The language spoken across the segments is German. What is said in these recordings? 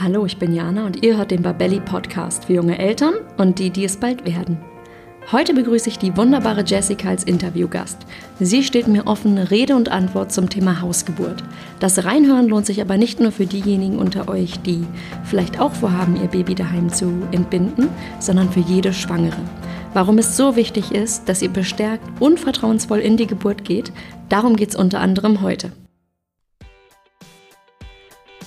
Hallo, ich bin Jana und ihr hört den Babelli Podcast für junge Eltern und die, die es bald werden. Heute begrüße ich die wunderbare Jessica als Interviewgast. Sie steht mir offen Rede und Antwort zum Thema Hausgeburt. Das Reinhören lohnt sich aber nicht nur für diejenigen unter euch, die vielleicht auch vorhaben, ihr Baby daheim zu entbinden, sondern für jede Schwangere. Warum es so wichtig ist, dass ihr bestärkt und vertrauensvoll in die Geburt geht, darum geht es unter anderem heute.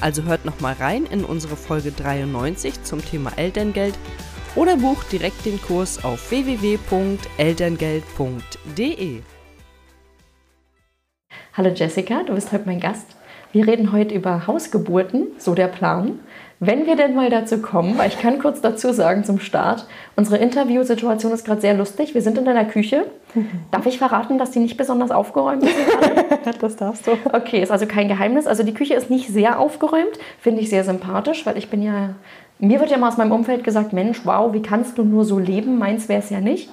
Also hört nochmal rein in unsere Folge 93 zum Thema Elterngeld oder bucht direkt den Kurs auf www.elterngeld.de. Hallo Jessica, du bist heute mein Gast. Wir reden heute über Hausgeburten, so der Plan. Wenn wir denn mal dazu kommen, weil ich kann kurz dazu sagen zum Start, unsere Interviewsituation ist gerade sehr lustig. Wir sind in deiner Küche. Darf ich verraten, dass die nicht besonders aufgeräumt ist? das darfst du. Okay, ist also kein Geheimnis. Also die Küche ist nicht sehr aufgeräumt, finde ich sehr sympathisch, weil ich bin ja, mir wird ja mal aus meinem Umfeld gesagt, Mensch, wow, wie kannst du nur so leben? Meins wäre es ja nicht.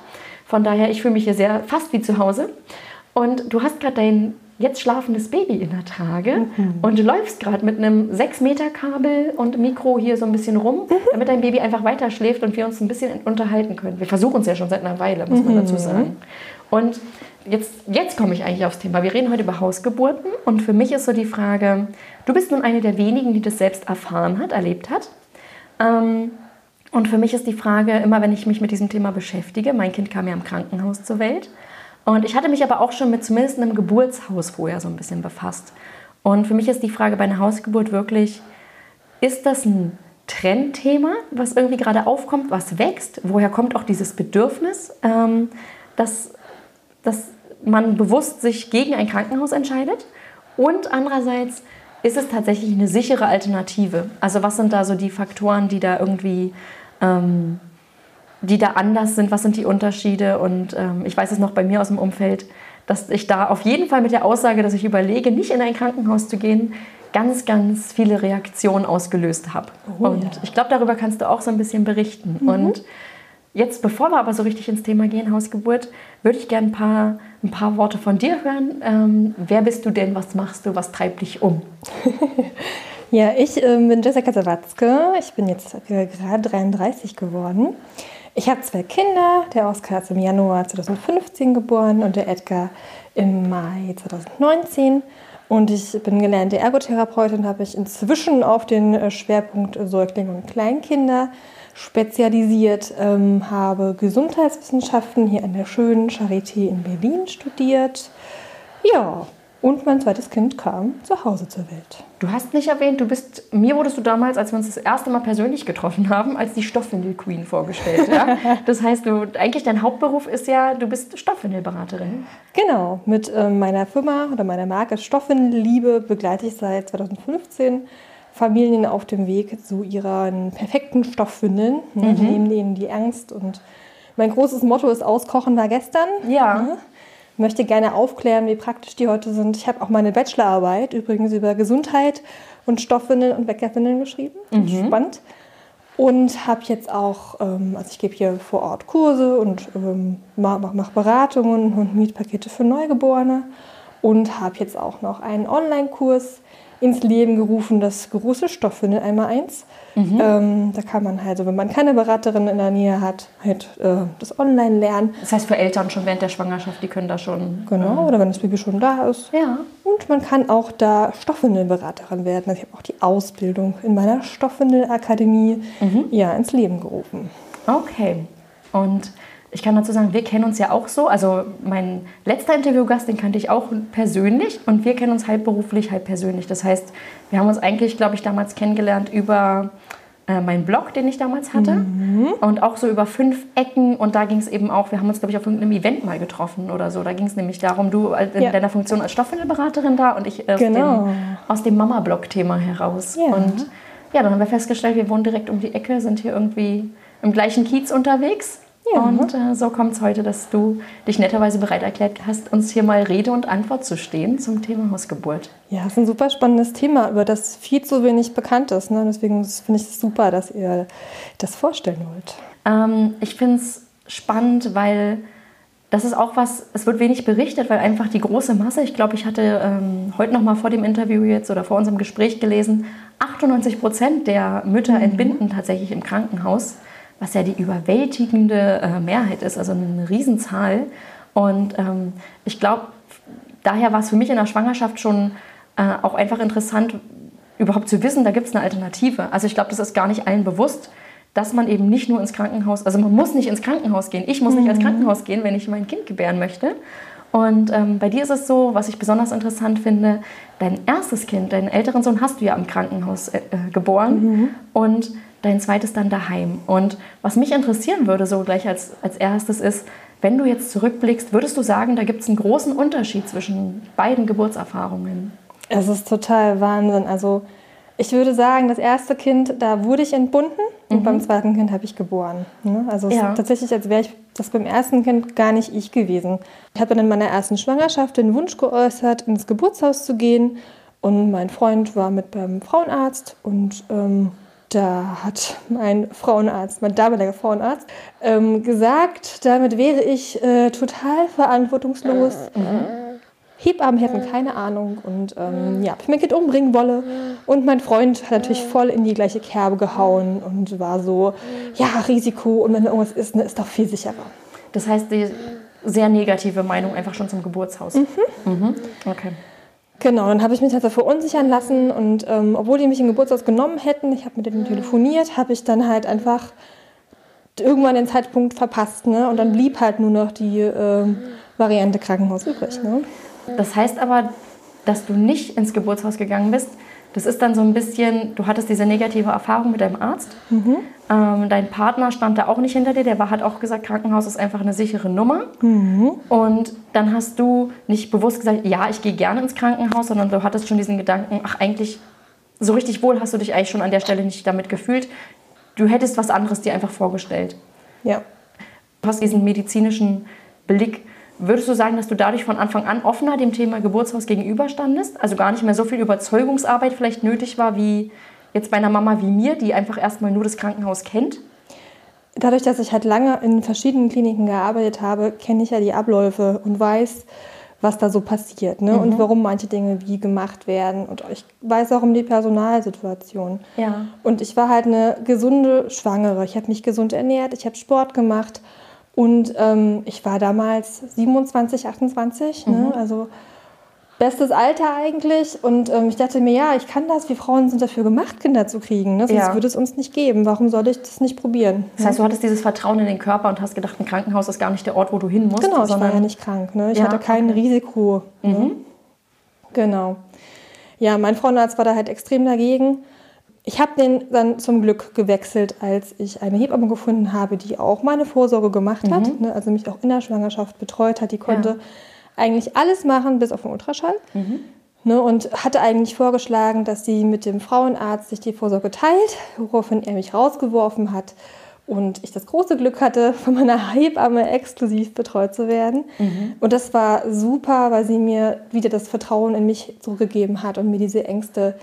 Von daher, ich fühle mich hier sehr fast wie zu Hause. Und du hast gerade dein jetzt schlafendes Baby in der Trage mhm. und du läufst gerade mit einem 6 Meter Kabel und Mikro hier so ein bisschen rum, mhm. damit dein Baby einfach weiter schläft und wir uns ein bisschen unterhalten können. Wir versuchen es ja schon seit einer Weile, muss man mhm. dazu sagen. Und jetzt, jetzt komme ich eigentlich aufs Thema. Wir reden heute über Hausgeburten und für mich ist so die Frage, du bist nun eine der wenigen, die das selbst erfahren hat, erlebt hat. Ähm, und für mich ist die Frage, immer wenn ich mich mit diesem Thema beschäftige, mein Kind kam ja im Krankenhaus zur Welt, und ich hatte mich aber auch schon mit zumindest einem Geburtshaus vorher so ein bisschen befasst. Und für mich ist die Frage bei einer Hausgeburt wirklich, ist das ein Trendthema, was irgendwie gerade aufkommt, was wächst? Woher kommt auch dieses Bedürfnis, ähm, dass, dass man bewusst sich gegen ein Krankenhaus entscheidet? Und andererseits ist es tatsächlich eine sichere Alternative? Also was sind da so die Faktoren, die da irgendwie ähm, die da anders sind, was sind die Unterschiede. Und ähm, ich weiß es noch bei mir aus dem Umfeld, dass ich da auf jeden Fall mit der Aussage, dass ich überlege, nicht in ein Krankenhaus zu gehen, ganz, ganz viele Reaktionen ausgelöst habe. Oh, und ja. ich glaube, darüber kannst du auch so ein bisschen berichten. Mhm. Und jetzt, bevor wir aber so richtig ins Thema gehen, Hausgeburt, würde ich gerne ein paar, ein paar Worte von dir hören. Ähm, wer bist du denn? Was machst du? Was treibt dich um? ja, ich äh, bin Jessica Sawatzke. Ich bin jetzt gerade 33 geworden. Ich habe zwei Kinder. Der Oskar ist im Januar 2015 geboren und der Edgar im Mai 2019. Und ich bin gelernte Ergotherapeutin, habe ich inzwischen auf den äh, Schwerpunkt Säuglinge und Kleinkinder spezialisiert, ähm, habe Gesundheitswissenschaften hier an der schönen Charité in Berlin studiert. Ja, und mein zweites Kind kam zu Hause zur Welt. Du hast nicht erwähnt, du bist, mir wurdest du damals, als wir uns das erste Mal persönlich getroffen haben, als die Stoffwindel-Queen vorgestellt. Ja? Das heißt, du, eigentlich dein Hauptberuf ist ja, du bist Stoffwindelberaterin. Genau, mit äh, meiner Firma oder meiner Marke Stoffwindelliebe begleite ich seit 2015 Familien auf dem Weg zu ihren perfekten Stoffwindeln. Mhm. Ich nehme denen die Angst und mein großes Motto ist Auskochen war gestern. Ja. Ne? Möchte gerne aufklären, wie praktisch die heute sind. Ich habe auch meine Bachelorarbeit übrigens über Gesundheit und Stoffwindeln und Weckerwindeln geschrieben. Mhm. Spannend. Und habe jetzt auch, ähm, also ich gebe hier vor Ort Kurse und ähm, mache mach Beratungen und Mietpakete für Neugeborene und habe jetzt auch noch einen Online-Kurs, ins Leben gerufen, das große Stoffwindel einmal eins. Mhm. Ähm, da kann man halt, so, wenn man keine Beraterin in der Nähe hat, halt äh, das online lernen. Das heißt für Eltern schon während der Schwangerschaft, die können da schon. Genau, äh, oder wenn das Baby schon da ist. Ja. Und man kann auch da Stoffwindelberaterin werden. Also ich habe auch die Ausbildung in meiner Stoffwindelakademie mhm. ja, ins Leben gerufen. Okay. Und ich kann dazu sagen, wir kennen uns ja auch so. Also mein letzter Interviewgast, den kannte ich auch persönlich und wir kennen uns halb beruflich, halb persönlich. Das heißt, wir haben uns eigentlich, glaube ich, damals kennengelernt über äh, meinen Blog, den ich damals hatte mhm. und auch so über fünf Ecken und da ging es eben auch, wir haben uns, glaube ich, auf irgendeinem Event mal getroffen oder so. Da ging es nämlich darum, du in ja. deiner Funktion als Stoffwindelberaterin da und ich aus genau. dem, aus dem Mama-Blog-Thema heraus. Ja. Und ja, dann haben wir festgestellt, wir wohnen direkt um die Ecke, sind hier irgendwie im gleichen Kiez unterwegs ja. Und äh, so kommt es heute, dass du dich netterweise bereit erklärt hast, uns hier mal Rede und Antwort zu stehen zum Thema Hausgeburt. Ja, das ist ein super spannendes Thema, über das viel zu wenig bekannt ist. Ne? Deswegen finde ich es super, dass ihr das vorstellen wollt. Ähm, ich finde es spannend, weil das ist auch was, es wird wenig berichtet, weil einfach die große Masse, ich glaube, ich hatte ähm, heute noch mal vor dem Interview jetzt oder vor unserem Gespräch gelesen, 98 Prozent der Mütter mhm. entbinden tatsächlich im Krankenhaus was ja die überwältigende äh, Mehrheit ist, also eine Riesenzahl. Und ähm, ich glaube, daher war es für mich in der Schwangerschaft schon äh, auch einfach interessant, überhaupt zu wissen, da gibt es eine Alternative. Also ich glaube, das ist gar nicht allen bewusst, dass man eben nicht nur ins Krankenhaus, also man muss nicht ins Krankenhaus gehen. Ich muss mhm. nicht ins mhm. Krankenhaus gehen, wenn ich mein Kind gebären möchte. Und ähm, bei dir ist es so, was ich besonders interessant finde, dein erstes Kind, deinen älteren Sohn hast du ja im Krankenhaus äh, äh geboren. Mhm. Und dein zweites dann daheim. Und was mich interessieren würde, so gleich als, als erstes ist, wenn du jetzt zurückblickst, würdest du sagen, da gibt es einen großen Unterschied zwischen beiden Geburtserfahrungen? Es ist total Wahnsinn. Also ich würde sagen, das erste Kind, da wurde ich entbunden und mhm. beim zweiten Kind habe ich geboren. Ne? Also es ja. ist tatsächlich, als wäre ich das beim ersten Kind gar nicht ich gewesen. Ich habe dann in meiner ersten Schwangerschaft den Wunsch geäußert, ins Geburtshaus zu gehen. Und mein Freund war mit beim Frauenarzt und ähm, da hat mein Frauenarzt, mein damaliger Frauenarzt, ähm, gesagt, damit wäre ich äh, total verantwortungslos. Mhm. Hebammen hätten keine Ahnung und ähm, ja, ob ich mein Kind umbringen wolle. Und mein Freund hat natürlich voll in die gleiche Kerbe gehauen und war so, ja, Risiko und wenn irgendwas ist, ne, ist doch viel sicherer. Das heißt, die sehr negative Meinung einfach schon zum Geburtshaus. Mhm. Mhm. Okay. Genau, dann habe ich mich halt verunsichern lassen und ähm, obwohl die mich im Geburtshaus genommen hätten, ich habe mit denen telefoniert, habe ich dann halt einfach irgendwann den Zeitpunkt verpasst. Ne? Und dann blieb halt nur noch die äh, Variante Krankenhaus übrig. Ne? Das heißt aber, dass du nicht ins Geburtshaus gegangen bist, das ist dann so ein bisschen, du hattest diese negative Erfahrung mit deinem Arzt. Mhm. Ähm, dein Partner stand da auch nicht hinter dir, der war, hat auch gesagt, Krankenhaus ist einfach eine sichere Nummer. Mhm. Und dann hast du nicht bewusst gesagt, ja, ich gehe gerne ins Krankenhaus, sondern du hattest schon diesen Gedanken, ach eigentlich, so richtig wohl hast du dich eigentlich schon an der Stelle nicht damit gefühlt. Du hättest was anderes dir einfach vorgestellt. Ja. Du hast diesen medizinischen Blick Würdest du sagen, dass du dadurch von Anfang an offener dem Thema Geburtshaus gegenüberstandest? Also gar nicht mehr so viel Überzeugungsarbeit vielleicht nötig war wie jetzt bei einer Mama wie mir, die einfach erstmal nur das Krankenhaus kennt? Dadurch, dass ich halt lange in verschiedenen Kliniken gearbeitet habe, kenne ich ja die Abläufe und weiß, was da so passiert ne? Mhm. und warum manche Dinge wie gemacht werden. Und ich weiß auch um die Personalsituation. Ja. Und ich war halt eine gesunde Schwangere. Ich habe mich gesund ernährt, ich habe Sport gemacht und ähm, ich war damals 27, 28, ne? mhm. ne? also bestes Alter eigentlich. Und ähm, ich dachte mir, ja, ich kann das. Wir Frauen sind dafür gemacht, Kinder zu kriegen. Ne? Sonst ja. würde es uns nicht geben. Warum soll ich das nicht probieren? Das heißt, du hattest dieses Vertrauen in den Körper und hast gedacht, ein Krankenhaus ist gar nicht der Ort, wo du hin musst. Genau, ich war ja nicht krank. Ne? Ich ja, hatte kein okay. Risiko. Ne? Mhm. Genau. Ja, mein Frauenarzt war da halt extrem dagegen. Ich habe den dann zum Glück gewechselt, als ich eine Hebamme gefunden habe, die auch meine Vorsorge gemacht hat, mhm. ne, also mich auch in der Schwangerschaft betreut hat. Die konnte ja. eigentlich alles machen, bis auf den Ultraschall. Mhm. Ne, und hatte eigentlich vorgeschlagen, dass sie mit dem Frauenarzt sich die Vorsorge teilt, woraufhin er mich rausgeworfen hat und ich das große Glück hatte, von meiner Hebamme exklusiv betreut zu werden. Mhm. Und das war super, weil sie mir wieder das Vertrauen in mich zurückgegeben hat und mir diese Ängste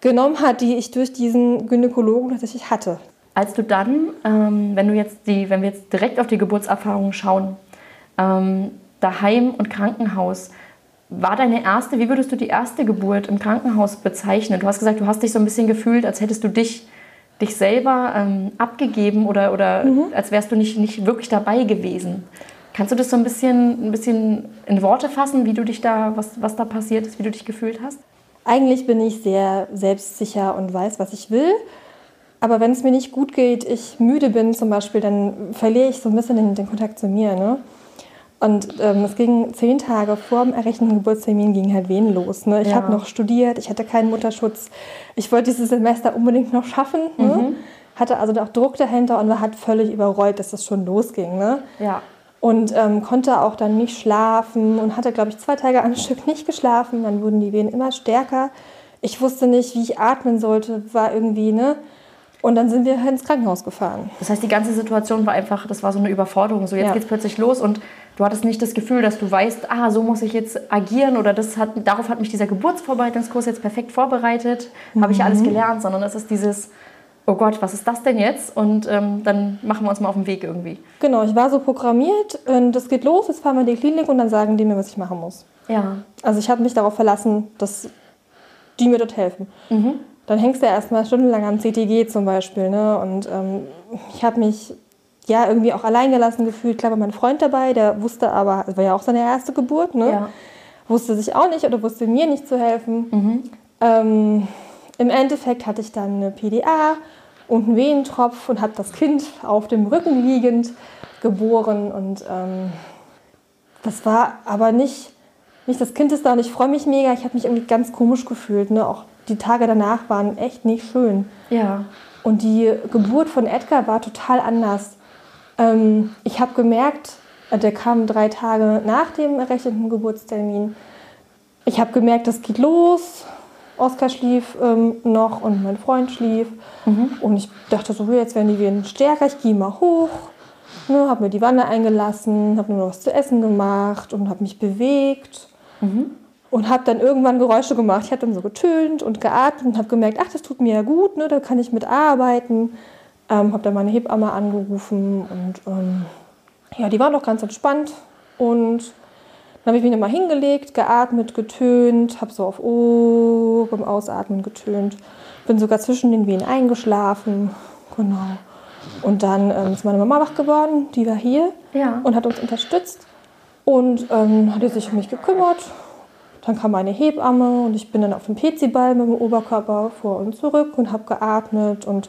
genommen hat, die ich durch diesen Gynäkologen tatsächlich hatte. Als du dann, ähm, wenn du jetzt die, wenn wir jetzt direkt auf die Geburtserfahrung schauen, ähm, daheim und Krankenhaus, war deine erste, wie würdest du die erste Geburt im Krankenhaus bezeichnen? Du hast gesagt, du hast dich so ein bisschen gefühlt, als hättest du dich, dich selber ähm, abgegeben oder, oder mhm. als wärst du nicht, nicht wirklich dabei gewesen. Kannst du das so ein bisschen, ein bisschen in Worte fassen, wie du dich da, was, was da passiert ist, wie du dich gefühlt hast? Eigentlich bin ich sehr selbstsicher und weiß, was ich will. Aber wenn es mir nicht gut geht, ich müde bin zum Beispiel, dann verliere ich so ein bisschen den, den Kontakt zu mir. Ne? Und ähm, es ging zehn Tage vor dem errechneten Geburtstermin ging halt Wehen los. Ne? Ich ja. habe noch studiert, ich hatte keinen Mutterschutz. Ich wollte dieses Semester unbedingt noch schaffen. Ne? Mhm. Ne? Hatte also auch Druck dahinter und war halt völlig überrollt, dass das schon losging. Ne? Ja. Und ähm, konnte auch dann nicht schlafen und hatte, glaube ich, zwei Tage am Stück nicht geschlafen. Dann wurden die Wehen immer stärker. Ich wusste nicht, wie ich atmen sollte, war irgendwie, ne? Und dann sind wir ins Krankenhaus gefahren. Das heißt, die ganze Situation war einfach, das war so eine Überforderung. So, jetzt ja. geht es plötzlich los und du hattest nicht das Gefühl, dass du weißt, ah, so muss ich jetzt agieren oder das hat, darauf hat mich dieser Geburtsvorbereitungskurs jetzt perfekt vorbereitet, mhm. habe ich alles gelernt, sondern es ist dieses, oh Gott, was ist das denn jetzt? Und ähm, dann machen wir uns mal auf den Weg irgendwie. Genau, ich war so programmiert, das geht los, jetzt fahren wir in die Klinik und dann sagen die mir, was ich machen muss. Ja. Also ich habe mich darauf verlassen, dass die mir dort helfen. Mhm dann hängst du ja erstmal stundenlang am CTG zum Beispiel. Ne? Und ähm, ich habe mich ja irgendwie auch alleingelassen gefühlt. Klar war mein Freund dabei, der wusste aber, es war ja auch seine erste Geburt, ne? Ja. wusste sich auch nicht oder wusste mir nicht zu helfen. Mhm. Ähm, Im Endeffekt hatte ich dann eine PDA und einen Wehentropf und habe das Kind auf dem Rücken liegend geboren. Und ähm, das war aber nicht, nicht das Kind ist da und ich freue mich mega. Ich habe mich irgendwie ganz komisch gefühlt. Ne? Auch die Tage danach waren echt nicht schön. Ja. Und die Geburt von Edgar war total anders. Ähm, ich habe gemerkt, äh, der kam drei Tage nach dem errechneten Geburtstermin. Ich habe gemerkt, das geht los. Oskar schlief ähm, noch und mein Freund schlief. Mhm. Und ich dachte so, jetzt werden die Wehen stärker, ich gehe mal hoch. Ne, habe mir die Wanne eingelassen, habe nur noch was zu essen gemacht und habe mich bewegt. Mhm und habe dann irgendwann Geräusche gemacht. Ich habe dann so getönt und geatmet und habe gemerkt, ach, das tut mir ja gut, ne, da kann ich mitarbeiten. Ähm, habe dann meine Hebamme angerufen und ähm, ja, die war noch ganz entspannt. Und dann habe ich mich nochmal hingelegt, geatmet, getönt, habe so auf O beim Ausatmen getönt. Bin sogar zwischen den Wehen eingeschlafen. Genau. Und dann ähm, ist meine Mama wach geworden, die war hier ja. und hat uns unterstützt. Und ähm, hat sich um mich gekümmert dann kam eine Hebamme und ich bin dann auf dem PC-Ball mit dem Oberkörper vor und zurück und habe geatmet und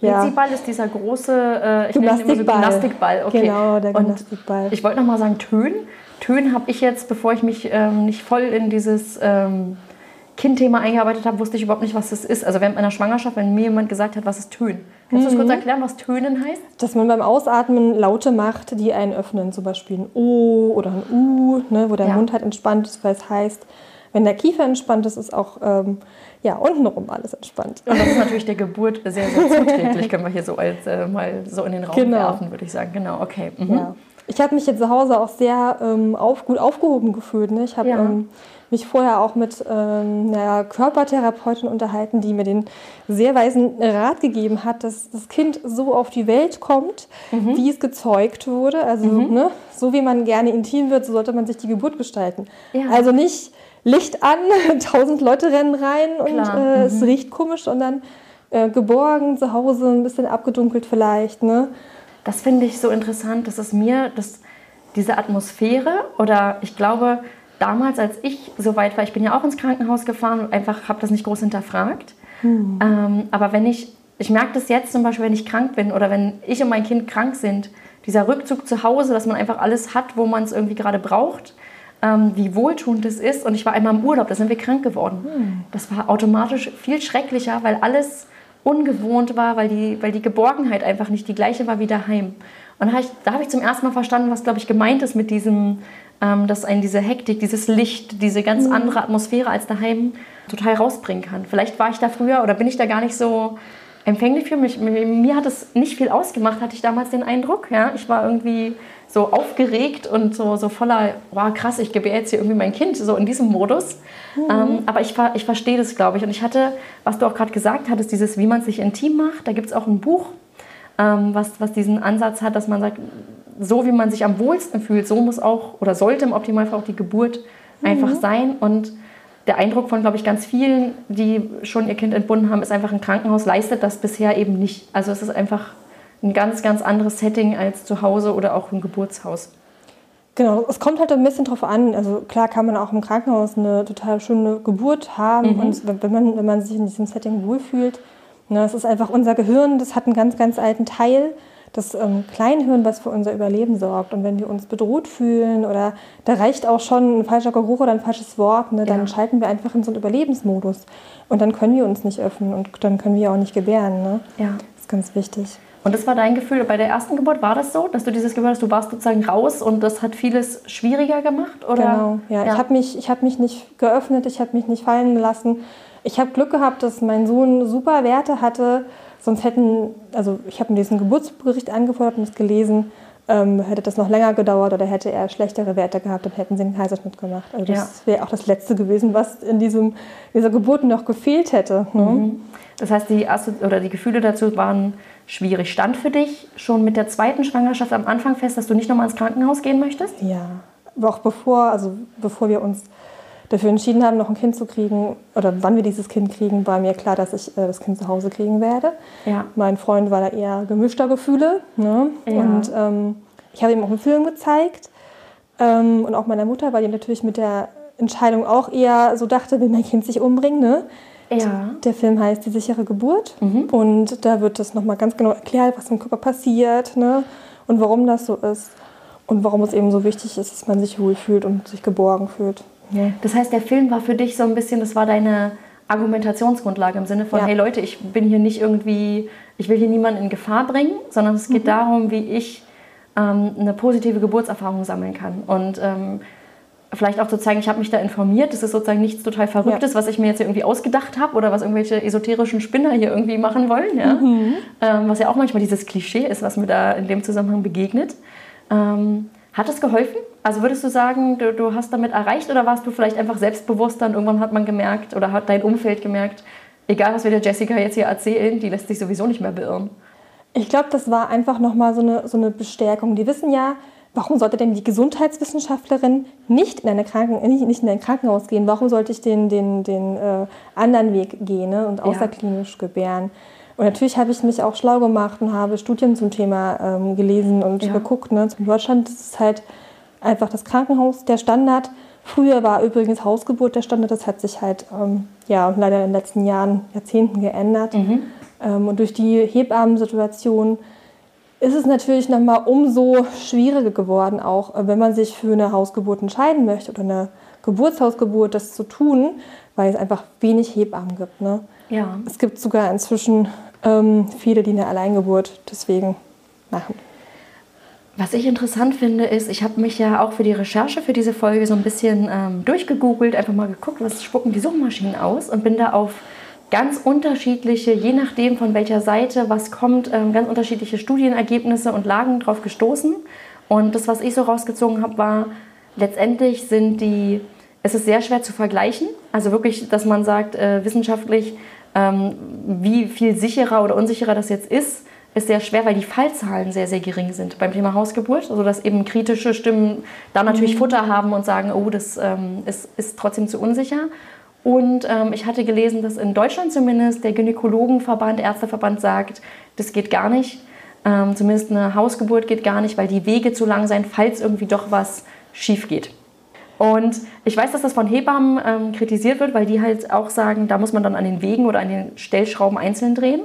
ja. PC-Ball ist dieser große äh, Gymnastikball. So Gymnastikball. Okay. Genau, der Gymnastikball. Und ich wollte noch mal sagen Tönen. Tönen habe ich jetzt, bevor ich mich ähm, nicht voll in dieses ähm, Kindthema eingearbeitet habe, wusste ich überhaupt nicht, was das ist. Also während meiner Schwangerschaft, wenn mir jemand gesagt hat, was ist Tönen. Kannst du mhm. kurz erklären, was Tönen heißt? Dass man beim Ausatmen Laute macht, die einen öffnen. Zum Beispiel ein O oder ein U, ne, wo der ja. Mund halt entspannt ist, weil es heißt, wenn der Kiefer entspannt ist, ist auch ähm, ja, untenrum alles entspannt. Und das ist natürlich der Geburt sehr, sehr zuträglich, können wir hier so als, äh, mal so in den Raum genau. werfen, würde ich sagen. Genau, okay. Mhm. Ja. Ich habe mich jetzt zu Hause auch sehr ähm, auf, gut aufgehoben gefühlt. Ne? Ich habe ja. ähm, mich vorher auch mit ähm, einer Körpertherapeutin unterhalten, die mir den sehr weisen Rat gegeben hat, dass das Kind so auf die Welt kommt, mhm. wie es gezeugt wurde. Also mhm. ne, so wie man gerne intim wird, so sollte man sich die Geburt gestalten. Ja. Also nicht Licht an, tausend Leute rennen rein und äh, mhm. es riecht komisch, sondern äh, geborgen zu Hause, ein bisschen abgedunkelt vielleicht. Ne? Das finde ich so interessant, dass es mir, dass diese Atmosphäre oder ich glaube, damals, als ich so weit war, ich bin ja auch ins Krankenhaus gefahren und einfach habe das nicht groß hinterfragt. Mhm. Ähm, aber wenn ich, ich merke das jetzt zum Beispiel, wenn ich krank bin oder wenn ich und mein Kind krank sind, dieser Rückzug zu Hause, dass man einfach alles hat, wo man es irgendwie gerade braucht, ähm, wie wohltuend es ist. Und ich war einmal im Urlaub, da sind wir krank geworden. Mhm. Das war automatisch viel schrecklicher, weil alles ungewohnt war, weil die, weil die Geborgenheit einfach nicht die gleiche war wie daheim. Und da habe ich, zum ersten Mal verstanden, was, glaube ich, gemeint ist mit diesem, ähm, dass einen diese Hektik, dieses Licht, diese ganz mhm. andere Atmosphäre als daheim total rausbringen kann. Vielleicht war ich da früher oder bin ich da gar nicht so empfänglich für mich. Mir hat es nicht viel ausgemacht, hatte ich damals den Eindruck. Ja? Ich war irgendwie so aufgeregt und so, so voller, wow, krass, ich gebe jetzt hier irgendwie mein Kind, so in diesem Modus. Mhm. Ähm, aber ich, ich verstehe das, glaube ich. Und ich hatte, was du auch gerade gesagt hattest, dieses, wie man sich intim macht, da gibt es auch ein Buch, ähm, was, was diesen Ansatz hat, dass man sagt, so wie man sich am wohlsten fühlt, so muss auch oder sollte im Optimalfall auch die Geburt einfach sein und der Eindruck von, glaube ich, ganz vielen, die schon ihr Kind entbunden haben, ist einfach, ein Krankenhaus leistet das bisher eben nicht. Also es ist einfach ein ganz, ganz anderes Setting als zu Hause oder auch ein Geburtshaus. Genau, es kommt halt ein bisschen drauf an. Also klar kann man auch im Krankenhaus eine total schöne Geburt haben mhm. und wenn man, wenn man sich in diesem Setting wohlfühlt. Ne, es ist einfach unser Gehirn, das hat einen ganz, ganz alten Teil das ähm, Kleinhirn, was für unser Überleben sorgt. Und wenn wir uns bedroht fühlen oder da reicht auch schon ein falscher Geruch oder ein falsches Wort, ne, dann ja. schalten wir einfach in so einen Überlebensmodus. Und dann können wir uns nicht öffnen und dann können wir auch nicht gebären. Ne? Ja. Das ist ganz wichtig. Und das war dein Gefühl bei der ersten Geburt? War das so, dass du dieses Gefühl hast, du warst sozusagen raus und das hat vieles schwieriger gemacht? Oder? Genau, ja. ja. Ich habe mich, hab mich nicht geöffnet, ich habe mich nicht fallen gelassen. Ich habe Glück gehabt, dass mein Sohn super Werte hatte Sonst hätten, also ich habe mir diesen Geburtsbericht angefordert und es gelesen, ähm, hätte das noch länger gedauert oder hätte er schlechtere Werte gehabt, dann hätten sie einen Kaiserschnitt gemacht. Also das ja. wäre auch das Letzte gewesen, was in diesem, dieser Geburt noch gefehlt hätte. Ne? Mhm. Das heißt, die, oder die Gefühle dazu waren schwierig. Stand für dich schon mit der zweiten Schwangerschaft am Anfang fest, dass du nicht nochmal ins Krankenhaus gehen möchtest? Ja, auch bevor, also bevor wir uns dafür entschieden haben, noch ein Kind zu kriegen oder wann wir dieses Kind kriegen, war mir klar, dass ich äh, das Kind zu Hause kriegen werde. Ja. Mein Freund war da eher gemischter Gefühle. Ne? Ja. Und ähm, ich habe ihm auch einen Film gezeigt ähm, und auch meiner Mutter, weil die natürlich mit der Entscheidung auch eher so dachte, will mein Kind sich umbringen. Ne? Ja. Der Film heißt Die sichere Geburt mhm. und da wird das nochmal ganz genau erklärt, was im Körper passiert ne? und warum das so ist und warum es eben so wichtig ist, dass man sich wohlfühlt und sich geborgen fühlt. Ja. Das heißt, der Film war für dich so ein bisschen, das war deine Argumentationsgrundlage im Sinne von, ja. hey Leute, ich bin hier nicht irgendwie, ich will hier niemanden in Gefahr bringen, sondern es geht mhm. darum, wie ich ähm, eine positive Geburtserfahrung sammeln kann. Und ähm, vielleicht auch zu zeigen, ich habe mich da informiert, das ist sozusagen nichts total Verrücktes, ja. was ich mir jetzt irgendwie ausgedacht habe oder was irgendwelche esoterischen Spinner hier irgendwie machen wollen. Ja? Mhm. Ähm, was ja auch manchmal dieses Klischee ist, was mir da in dem Zusammenhang begegnet. Ähm, hat es geholfen? Also würdest du sagen, du, du, hast damit erreicht oder warst du vielleicht einfach selbstbewusster und irgendwann hat man gemerkt oder hat dein Umfeld gemerkt, egal was wir der Jessica jetzt hier erzählen, die lässt sich sowieso nicht mehr beirren? Ich glaube, das war einfach nochmal so eine, so eine Bestärkung. Die wissen ja, warum sollte denn die Gesundheitswissenschaftlerin nicht in, eine Kranken, nicht in ein Krankenhaus gehen? Warum sollte ich den, den, den äh, anderen Weg gehen ne? und außerklinisch ja. gebären? Und natürlich habe ich mich auch schlau gemacht und habe Studien zum Thema ähm, gelesen und ja. geguckt. Ne? In Deutschland ist es halt einfach das Krankenhaus der Standard. Früher war übrigens Hausgeburt der Standard. Das hat sich halt ähm, ja, leider in den letzten Jahren, Jahrzehnten geändert. Mhm. Ähm, und durch die Hebammensituation ist es natürlich nochmal umso schwieriger geworden, auch äh, wenn man sich für eine Hausgeburt entscheiden möchte oder eine Geburtshausgeburt, das zu tun, weil es einfach wenig Hebammen gibt. Ne? Ja. Es gibt sogar inzwischen ähm, viele, die eine Alleingeburt deswegen machen. Was ich interessant finde, ist, ich habe mich ja auch für die Recherche für diese Folge so ein bisschen ähm, durchgegoogelt, einfach mal geguckt, was spucken die Suchmaschinen aus und bin da auf ganz unterschiedliche, je nachdem von welcher Seite was kommt, ähm, ganz unterschiedliche Studienergebnisse und Lagen drauf gestoßen. Und das, was ich so rausgezogen habe, war, letztendlich sind die, es ist sehr schwer zu vergleichen. Also wirklich, dass man sagt, äh, wissenschaftlich ähm, wie viel sicherer oder unsicherer das jetzt ist, ist sehr schwer, weil die Fallzahlen sehr, sehr gering sind beim Thema Hausgeburt. Also dass eben kritische Stimmen da natürlich mhm. Futter haben und sagen, oh, das ähm, ist, ist trotzdem zu unsicher. Und ähm, ich hatte gelesen, dass in Deutschland zumindest der Gynäkologenverband, Ärzteverband sagt, das geht gar nicht. Ähm, zumindest eine Hausgeburt geht gar nicht, weil die Wege zu lang sein, falls irgendwie doch was schief geht. Und ich weiß, dass das von Hebammen ähm, kritisiert wird, weil die halt auch sagen, da muss man dann an den Wegen oder an den Stellschrauben einzeln drehen.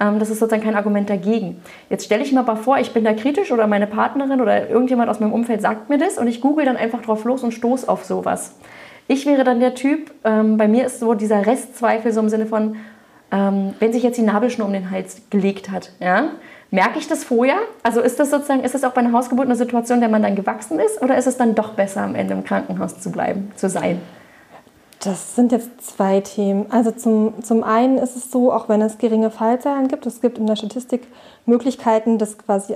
Ähm, das ist sozusagen kein Argument dagegen. Jetzt stelle ich mir aber vor, ich bin da kritisch oder meine Partnerin oder irgendjemand aus meinem Umfeld sagt mir das und ich google dann einfach drauf los und stoße auf sowas. Ich wäre dann der Typ, ähm, bei mir ist so dieser Restzweifel so im Sinne von, ähm, wenn sich jetzt die Nabelschnur um den Hals gelegt hat, ja, Merke ich das vorher? Also ist das sozusagen, ist das auch bei einer Hausgeburt eine Situation, der man dann gewachsen ist, oder ist es dann doch besser, am Ende im Krankenhaus zu bleiben, zu sein? Das sind jetzt zwei Themen. Also zum, zum einen ist es so, auch wenn es geringe Fallzahlen gibt, es gibt in der Statistik Möglichkeiten, das quasi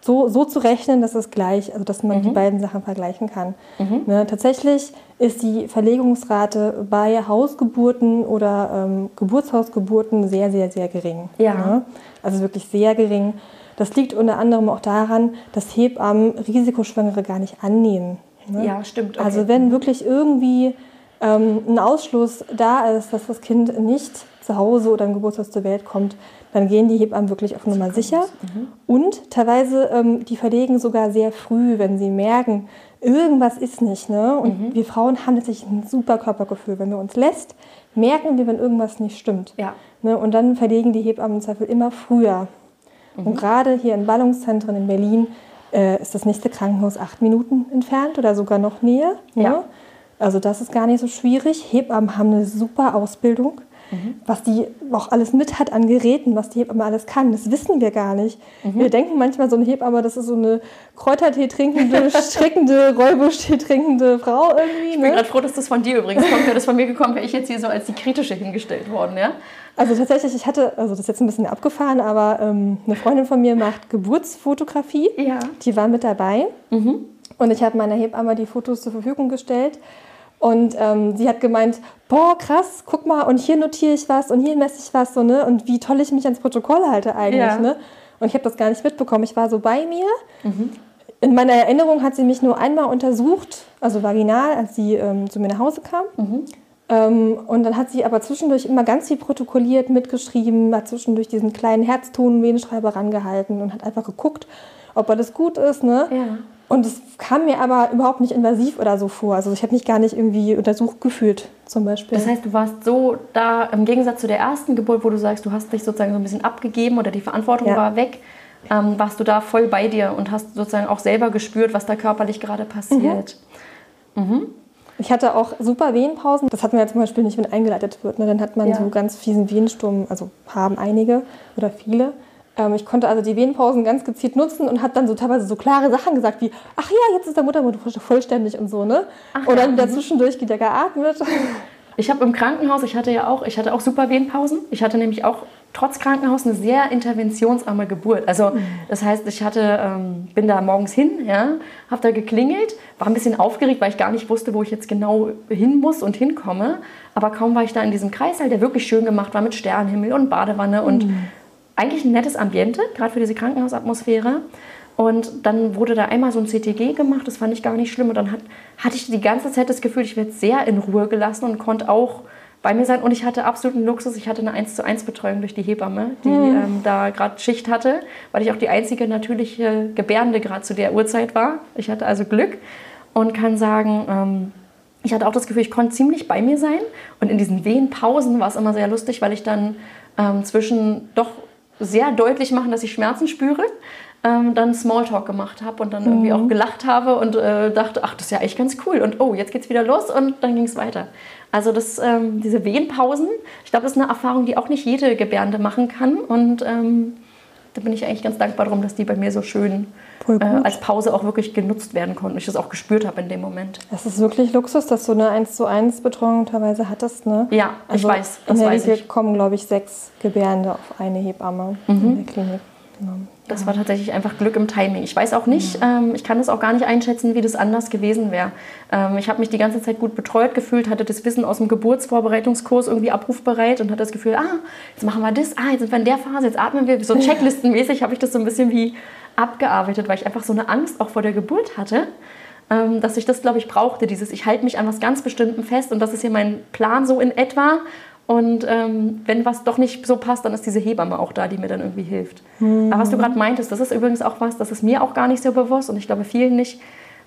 so, so zu rechnen, dass es gleich, also dass man mhm. die beiden Sachen vergleichen kann. Mhm. Ne, tatsächlich ist die Verlegungsrate bei Hausgeburten oder ähm, Geburtshausgeburten sehr, sehr, sehr gering. Ja. Ne? Also wirklich sehr gering. Das liegt unter anderem auch daran, dass Hebammen Risikoschwangere gar nicht annehmen. Ne? Ja, stimmt. Okay. Also wenn wirklich irgendwie ähm, ein Ausschluss da ist, dass das Kind nicht zu Hause oder im Geburtshaus zur Welt kommt, dann gehen die Hebammen wirklich auf Nummer sicher. Mhm. Und teilweise, ähm, die verlegen sogar sehr früh, wenn sie merken, irgendwas ist nicht. Ne? Und Mhm. wir Frauen haben natürlich ein super Körpergefühl. Wenn wir uns lässt, merken wir, wenn irgendwas nicht stimmt. Ja. Ne? Und dann verlegen die Hebammen im Zweifel immer früher. Mhm. Und gerade hier in Ballungszentren in Berlin äh, ist das nächste Krankenhaus acht Minuten entfernt oder sogar noch näher. Ne? Ja. Also das ist gar nicht so schwierig. Hebammen haben eine super Ausbildung. Was die auch alles mit hat an Geräten, was die Hebamme alles kann, das wissen wir gar nicht. Wir denken manchmal, so eine Hebamme, das ist so eine Kräutertee trinkende, strickende, Räubusch-Tee trinkende Frau irgendwie. Ich bin Ne? gerade froh, dass das von dir übrigens kommt. Wäre das von mir gekommen, wäre ich jetzt hier so als die kritische hingestellt worden, ja? Also tatsächlich, ich hatte, also das ist jetzt ein bisschen abgefahren, aber ähm, eine Freundin von mir macht Geburtsfotografie. Ja. Die war mit dabei. Und ich habe meiner Hebamme die Fotos zur Verfügung gestellt. Und ähm, sie hat gemeint, boah, krass, guck mal, und hier notiere ich was und hier messe ich was, so, ne? Und wie toll ich mich ans Protokoll halte eigentlich, Ja. ne? Und ich habe das gar nicht mitbekommen. Ich war so bei mir. In meiner Erinnerung hat sie mich nur einmal untersucht, also vaginal, als sie ähm, zu mir nach Hause kam. Ähm, und dann hat sie aber zwischendurch immer ganz viel protokolliert, mitgeschrieben, hat zwischendurch diesen kleinen Herzton, Venenschreiber rangehalten und hat einfach geguckt, ob alles gut ist. Ne? Ja. Und es kam mir aber überhaupt nicht invasiv oder so vor. Also ich habe mich gar nicht irgendwie untersucht gefühlt, zum Beispiel. Das heißt, du warst so da, im Gegensatz zu der ersten Geburt, wo du sagst, du hast dich sozusagen so ein bisschen abgegeben oder die Verantwortung Ja. war weg, ähm, warst du da voll bei dir und hast sozusagen auch selber gespürt, was da körperlich gerade passiert. Ich hatte auch super Venenpausen. Das hatten wir ja zum Beispiel nicht, wenn eingeleitet wird. Ne? Dann hat man Ja. so ganz fiesen Venensturm, also haben einige oder viele. Ähm, ich konnte also die Venenpausen ganz gezielt nutzen und habe dann so teilweise so klare Sachen gesagt wie, ach ja, jetzt ist der Muttermund vollständig und so, ne? und dann wieder zwischendurch wieder geatmet. Ich habe im Krankenhaus, ich hatte ja auch, ich hatte auch super Venenpausen. Ich hatte nämlich auch trotz Krankenhaus eine sehr interventionsarme Geburt. Also das heißt, ich hatte, ähm, bin da morgens hin, ja, habe da geklingelt, war ein bisschen aufgeregt, weil ich gar nicht wusste, wo ich jetzt genau hin muss und hinkomme. Aber kaum war ich da in diesem Kreißsaal, der wirklich schön gemacht war mit Sternenhimmel und Badewanne und eigentlich ein nettes Ambiente, gerade für diese Krankenhausatmosphäre. Und dann wurde da einmal so ein CTG gemacht, das fand ich gar nicht schlimm. Und dann hat, hatte ich die ganze Zeit das Gefühl, ich werde sehr in Ruhe gelassen und konnte auch bei mir sein. Und ich hatte absoluten Luxus, ich hatte eine 1 zu 1 Betreuung durch die Hebamme, die ähm, da gerade Schicht hatte, weil ich auch die einzige natürliche Gebärende gerade zu der Uhrzeit war. Ich hatte also Glück und kann sagen, ähm, ich hatte auch das Gefühl, ich konnte ziemlich bei mir sein. Und in diesen Wehenpausen war es immer sehr lustig, weil ich dann ähm, zwischen doch sehr deutlich machen, dass ich Schmerzen spüre, ähm, dann Smalltalk gemacht habe und dann irgendwie auch gelacht habe und äh, dachte, ach, das ist ja echt ganz cool. Und oh, jetzt geht's wieder los und dann ging es weiter. Also das, ähm, diese Wehenpausen, ich glaube, das ist eine Erfahrung, die auch nicht jede Gebärende machen kann. Und ähm, da bin ich eigentlich ganz dankbar darum, dass die bei mir so schön Voll äh, gut. als Pause auch wirklich genutzt werden konnten. Und ich das auch gespürt habe in dem Moment. Das ist wirklich Luxus, dass du eine 1 zu 1 Betreuung teilweise hattest, ne? Ja, ich weiß, das in der weiß Regel ich. Mhm. kommen, glaube ich, sechs Gebärende auf eine Hebamme in der Klinik. Genau. Das war tatsächlich einfach Glück im Timing. Ich weiß auch nicht, ähm, ich kann das auch gar nicht einschätzen, wie das anders gewesen wäre. Ähm, ich habe mich die ganze Zeit gut betreut gefühlt, hatte das Wissen aus dem Geburtsvorbereitungskurs irgendwie abrufbereit und hatte das Gefühl, ah, jetzt machen wir das, ah, jetzt sind wir in der Phase, jetzt atmen wir. So checklistenmäßig habe ich das so ein bisschen wie abgearbeitet, weil ich einfach so eine Angst auch vor der Geburt hatte, ähm, dass ich das, glaube ich, brauchte. Dieses, ich halte mich an was ganz Bestimmtem fest und das ist hier mein Plan so in etwa. Und ähm, wenn was doch nicht so passt, dann ist diese Hebamme auch da, die mir dann irgendwie hilft. Aber was du gerade meintest, das ist übrigens auch was, das ist mir auch gar nicht so bewusst und ich glaube vielen nicht.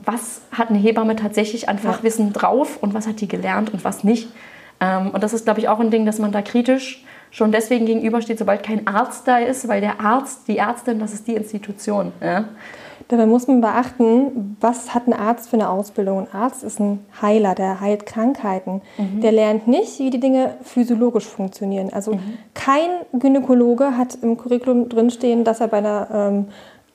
Was hat eine Hebamme tatsächlich an Fachwissen drauf und was hat die gelernt und was nicht? Ähm, und das ist, glaube ich, auch ein Ding, dass man da kritisch schon deswegen gegenübersteht, sobald kein Arzt da ist, weil der Arzt, die Ärztin, das ist die Institution. Ja? Dabei muss man beachten, was hat ein Arzt für eine Ausbildung? Ein Arzt ist ein Heiler, der heilt Krankheiten. Der lernt nicht, wie die Dinge physiologisch funktionieren. Also kein Gynäkologe hat im Curriculum drinstehen, dass er bei einer ähm,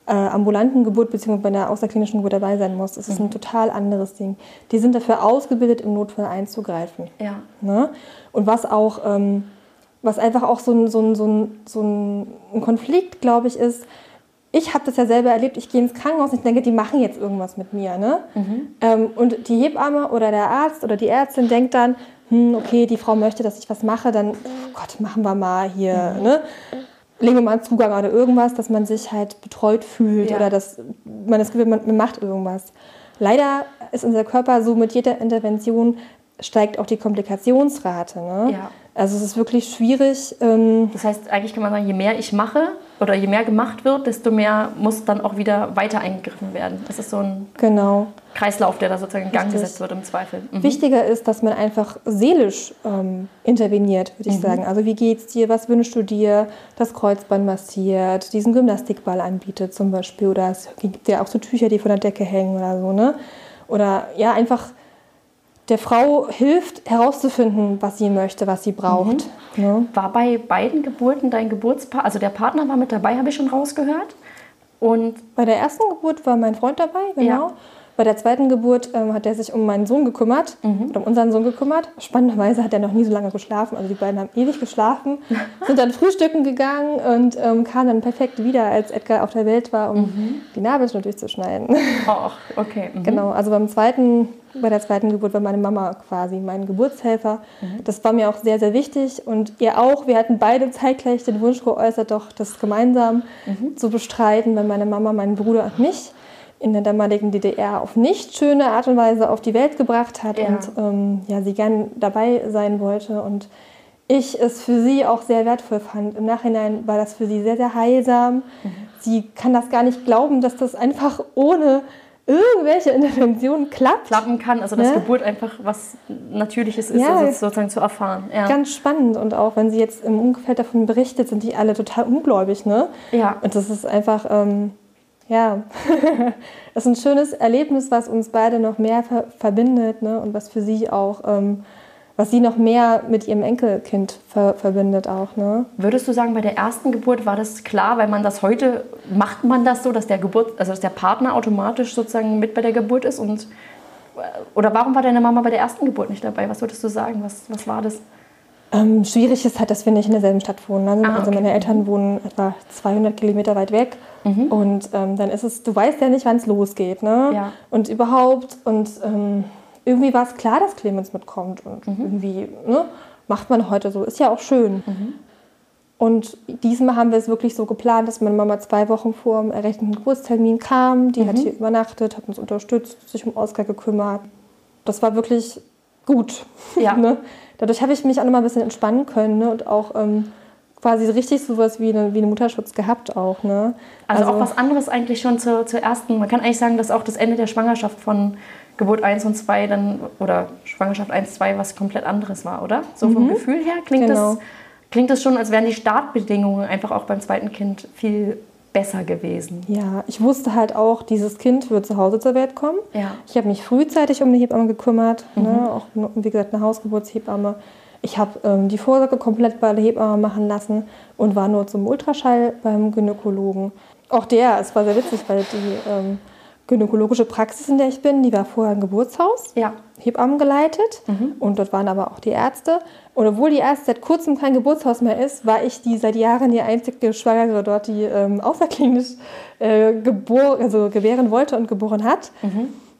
äh, ambulanten Geburt bzw. bei einer außerklinischen Geburt dabei sein muss. Das ist ein total anderes Ding. Die sind dafür ausgebildet, im Notfall einzugreifen. Ja. Ne? Und was auch, ähm, was einfach auch so ein, so ein, so ein, so ein Konflikt, glaube ich, ist, ich habe das ja selber erlebt, ich gehe ins Krankenhaus und ich denke, die machen jetzt irgendwas mit mir. Ne? Ähm, und die Hebamme oder der Arzt oder die Ärztin denkt dann, hm, okay, die Frau möchte, dass ich was mache, dann, oh Gott, machen wir mal hier, ne? legen wir mal einen Zugang oder irgendwas, dass man sich halt betreut fühlt Ja. oder dass man das Gefühl hat, man man macht irgendwas. leider ist unser Körper so mit jeder Intervention steigt auch die Komplikationsrate. Ne? Ja. Also es ist wirklich schwierig. Ähm, Das heißt, eigentlich kann man sagen, je mehr ich mache oder je mehr gemacht wird, desto mehr muss dann auch wieder weiter eingegriffen werden. Das ist so ein genau. Kreislauf, der da sozusagen in Gang Richtig. gesetzt wird im Zweifel. Mhm. Wichtiger ist, dass man einfach seelisch ähm, interveniert, würde ich sagen. Also wie geht's dir, was wünschst du dir, das Kreuzband massiert, diesen Gymnastikball anbietet zum Beispiel oder es gibt ja auch so Tücher, die von der Decke hängen oder so, ne? Oder ja, einfach der Frau hilft herauszufinden, was sie möchte, was sie braucht. Ne? War bei beiden Geburten dein Geburtspaar, also der Partner war mit dabei, habe ich schon rausgehört. Und Bei der ersten Geburt war mein Freund dabei, genau. Ja. Bei der zweiten Geburt ähm, hat er sich um meinen Sohn gekümmert, oder um unseren Sohn gekümmert. Spannenderweise hat er noch nie so lange geschlafen. Also die beiden haben ewig geschlafen, sind dann frühstücken gegangen und ähm, kamen dann perfekt wieder, als Edgar auf der Welt war, um die Nabelschnur durchzuschneiden. oh, okay. Mhm. genau, also beim zweiten, bei der zweiten Geburt war meine Mama quasi mein Geburtshelfer. Das war mir auch sehr, sehr wichtig und ihr auch. Wir hatten beide zeitgleich den Wunsch geäußert, doch das gemeinsam zu bestreiten, weil meine Mama meinen Bruder und mich in der damaligen DDR auf nicht schöne Art und Weise auf die Welt gebracht hat Ja. und ähm, ja, sie gern dabei sein wollte und ich es für sie auch sehr wertvoll fand. Im Nachhinein war das für sie sehr, sehr heilsam. Sie kann das gar nicht glauben, dass das einfach ohne irgendwelche Interventionen klappt. Klappen kann, also dass Ne? Geburt einfach was Natürliches ist, Ja. also sozusagen zu erfahren. Ja. Ganz spannend und auch wenn sie jetzt im Umfeld davon berichtet, sind die alle total ungläubig, ne? Ja. Und das ist einfach, ähm, ja, das ist ein schönes Erlebnis, was uns beide noch mehr ver verbindet, ne? Und was für sie auch, ähm, was sie noch mehr mit ihrem Enkelkind ver verbindet auch, ne? Würdest du sagen, bei der ersten Geburt war das klar, weil man das heute, macht man das so, dass der Geburt, also dass der Partner automatisch sozusagen mit bei der Geburt ist und oder warum war deine Mama bei der ersten Geburt nicht dabei? Was würdest du sagen? Was, was war das? Ähm, schwierig ist halt, dass wir nicht in derselben Stadt wohnen. Ne? Ah, also okay. meine Eltern wohnen etwa 200 Kilometer weit weg. Und ähm, dann ist es, du weißt ja nicht, wann es losgeht. Ne? Ja. Und überhaupt. Und ähm, irgendwie war es klar, dass Clemens mitkommt. Und irgendwie ne, macht man heute so. Ist ja auch schön. Und diesmal haben wir es wirklich so geplant, dass meine Mama zwei Wochen vor dem errechneten Geburtstermin kam. Die hat hier übernachtet, hat uns unterstützt, sich um Oskar gekümmert. Das war wirklich gut. Ja. ne? Dadurch habe ich mich auch noch mal ein bisschen entspannen können ne? und auch ähm, quasi richtig sowas wie, eine, wie einen Mutterschutz gehabt auch. Ne? Also, auch was anderes eigentlich schon zur, zur ersten. Man kann eigentlich sagen, dass auch das Ende der Schwangerschaft von Geburt 1 und 2 dann, oder Schwangerschaft 1, 2 was komplett anderes war, oder? So vom Gefühl her klingt, Genau. das, klingt das schon, als wären die Startbedingungen einfach auch beim zweiten Kind viel besser gewesen. Ja, ich wusste halt auch, dieses Kind wird zu Hause zur Welt kommen. Ja. Ich habe mich frühzeitig um eine Hebamme gekümmert, ne? auch wie gesagt eine Hausgeburtshebamme. Ich habe ähm, die Vorsorge komplett bei der Hebamme machen lassen und war nur zum Ultraschall beim Gynäkologen. Auch der, es war sehr witzig, weil die ähm, gynäkologische Praxis, in der ich bin, die war vorher ein Geburtshaus. Ja. Hebammen geleitet und dort waren aber auch die Ärzte. Und obwohl die Ärzte seit kurzem kein Geburtshaus mehr ist, war ich die seit Jahren die einzige Schwangere dort, die ähm, außerklinisch äh, also gebären wollte und geboren hat.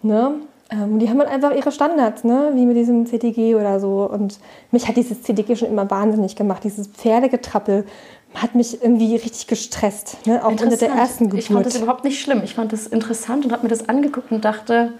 Ne? Ähm, die haben halt einfach ihre Standards, ne? wie mit diesem CTG oder so. Und mich hat dieses CTG schon immer wahnsinnig gemacht. Dieses Pferdegetrappel hat mich irgendwie richtig gestresst. Ne? Auch unter der ersten Geburt. Ich fand das überhaupt nicht schlimm. Ich fand das interessant und habe mir das angeguckt und dachte,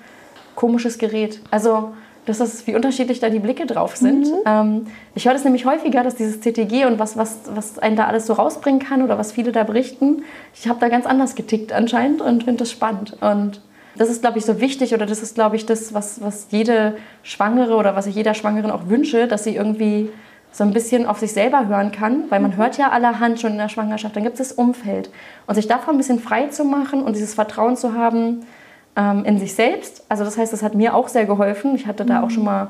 komisches Gerät. Also, das ist, wie unterschiedlich da die Blicke drauf sind. Mhm. Ähm, ich höre das nämlich häufiger, dass dieses CTG und was, was, was einen da alles so rausbringen kann oder was viele da berichten. Ich habe da ganz anders getickt anscheinend und finde das spannend. Und das ist, glaube ich, so wichtig oder das ist, glaube ich, das, was, was jede Schwangere oder was ich jeder Schwangeren auch wünsche, dass sie irgendwie so ein bisschen auf sich selber hören kann, weil man hört ja allerhand schon in der Schwangerschaft, dann gibt es das Umfeld. Und sich davon ein bisschen frei zu machen und dieses Vertrauen zu haben ähm, in sich selbst. Also das heißt, das hat mir auch sehr geholfen. Ich hatte da auch schon mal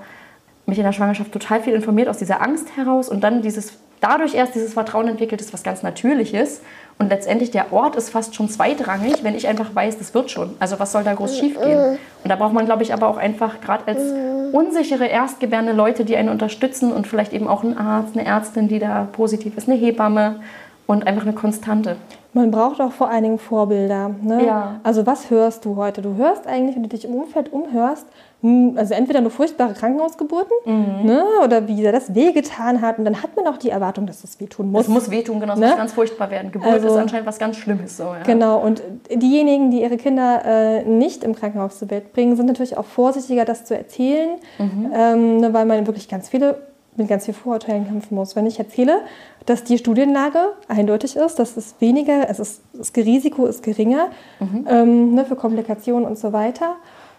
mich in der Schwangerschaft total viel informiert aus dieser Angst heraus und dann dieses dadurch erst dieses Vertrauen entwickelt ist, was ganz Natürliches. Und letztendlich der Ort ist fast schon zweitrangig, wenn ich einfach weiß, das wird schon. Also was soll da groß schiefgehen? Und da braucht man, glaube ich, aber auch einfach gerade als unsichere erstgebärende Leute, die einen unterstützen und vielleicht eben auch einen Arzt, eine Ärztin, die da positiv ist, eine Hebamme und einfach eine Konstante. Man braucht auch vor allen Dingen Vorbilder. Ne? Ja. Also was hörst du heute? Du hörst eigentlich, wenn du dich im Umfeld umhörst, also entweder nur furchtbare Krankenhausgeburten Mhm. ne, oder wie sehr das wehgetan hat. Und dann hat man auch die Erwartung, dass das wehtun muss. Es muss wehtun, genau, es Ne? muss ganz furchtbar werden. Geburt Also- ist anscheinend was ganz Schlimmes. So, ja. Genau, und diejenigen, die ihre Kinder äh, nicht im Krankenhaus zur Welt bringen, sind natürlich auch vorsichtiger, das zu erzählen, ähm, ne, weil man wirklich ganz viele mit ganz viel Vorurteilen kämpfen muss. Wenn ich erzähle, dass die Studienlage eindeutig ist, dass es weniger, ist, das Risiko ist geringer ähm, ne, für Komplikationen und so weiter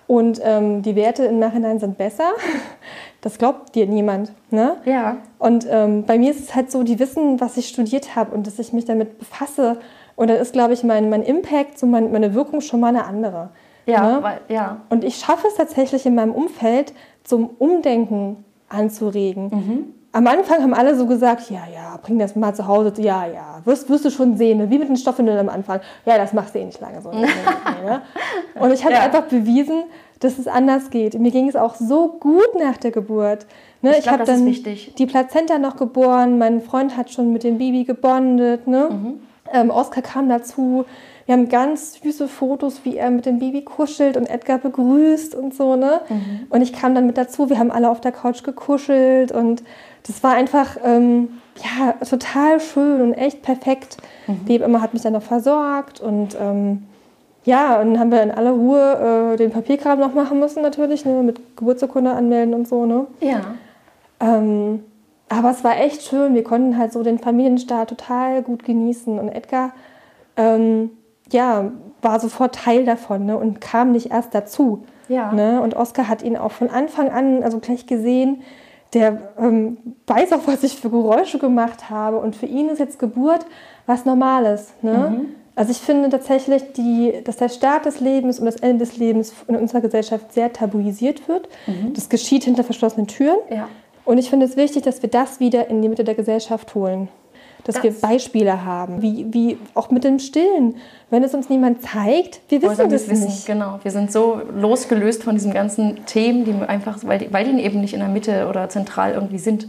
und ähm, die Werte im Nachhinein sind besser, das glaubt dir niemand. Ne? Ja. Und ähm, bei mir ist es halt so, die wissen, was ich studiert habe und dass ich mich damit befasse. Und dann ist, glaube ich, mein, mein Impact, so mein, meine Wirkung schon mal eine andere. Ja, Ne? weil, ja. Und ich schaffe es tatsächlich in meinem Umfeld zum Umdenken anzuregen. Am Anfang haben alle so gesagt, ja, ja, bring das mal zu Hause, ja, ja, wirst, wirst du schon sehen, ne? wie mit den Stoffwindeln am Anfang. Ja, das machst du eh nicht lange so. Und ich habe Ja. einfach bewiesen, dass es anders geht. Mir ging es auch so gut nach der Geburt. Ne? Ich glaub, habe dann die Plazenta noch geboren, mein Freund hat schon mit dem Baby gebondet. Ne? Mhm. Ähm, Oskar kam dazu. Wir haben ganz süße Fotos, wie er mit dem Baby kuschelt und Edgar begrüßt und so. Ne? Mhm. Und ich kam dann mit dazu. Wir haben alle auf der Couch gekuschelt und das war einfach ähm, ja, total schön und echt perfekt. Mhm. Die Hebamme hat mich dann noch versorgt und ähm, ja, und dann haben wir in aller Ruhe äh, den Papierkram noch machen müssen natürlich, ne? mit Geburtsurkunde anmelden und so. Ne? Ja. Ähm, aber es war echt schön. Wir konnten halt so den Familienstart total gut genießen. Und Edgar, ähm, ja, war sofort Teil davon ne? und kam nicht erst dazu. Ja. Ne? Und Oskar hat ihn auch von Anfang an, also gleich gesehen, der ähm, weiß auch, was ich für Geräusche gemacht habe. Und für ihn ist jetzt Geburt was Normales. Ne? Also ich finde tatsächlich, die, dass der Start des Lebens und das Ende des Lebens in unserer Gesellschaft sehr tabuisiert wird. Das geschieht hinter verschlossenen Türen. Ja. Und ich finde es wichtig, dass wir das wieder in die Mitte der Gesellschaft holen. Dass Das- wir Beispiele haben, wie, wie auch mit dem Stillen. Wenn es uns niemand zeigt, wir wissen wir das wissen, nicht. Genau, wir sind so losgelöst von diesen ganzen Themen, die wir einfach, weil die, weil die eben nicht in der Mitte oder zentral irgendwie sind.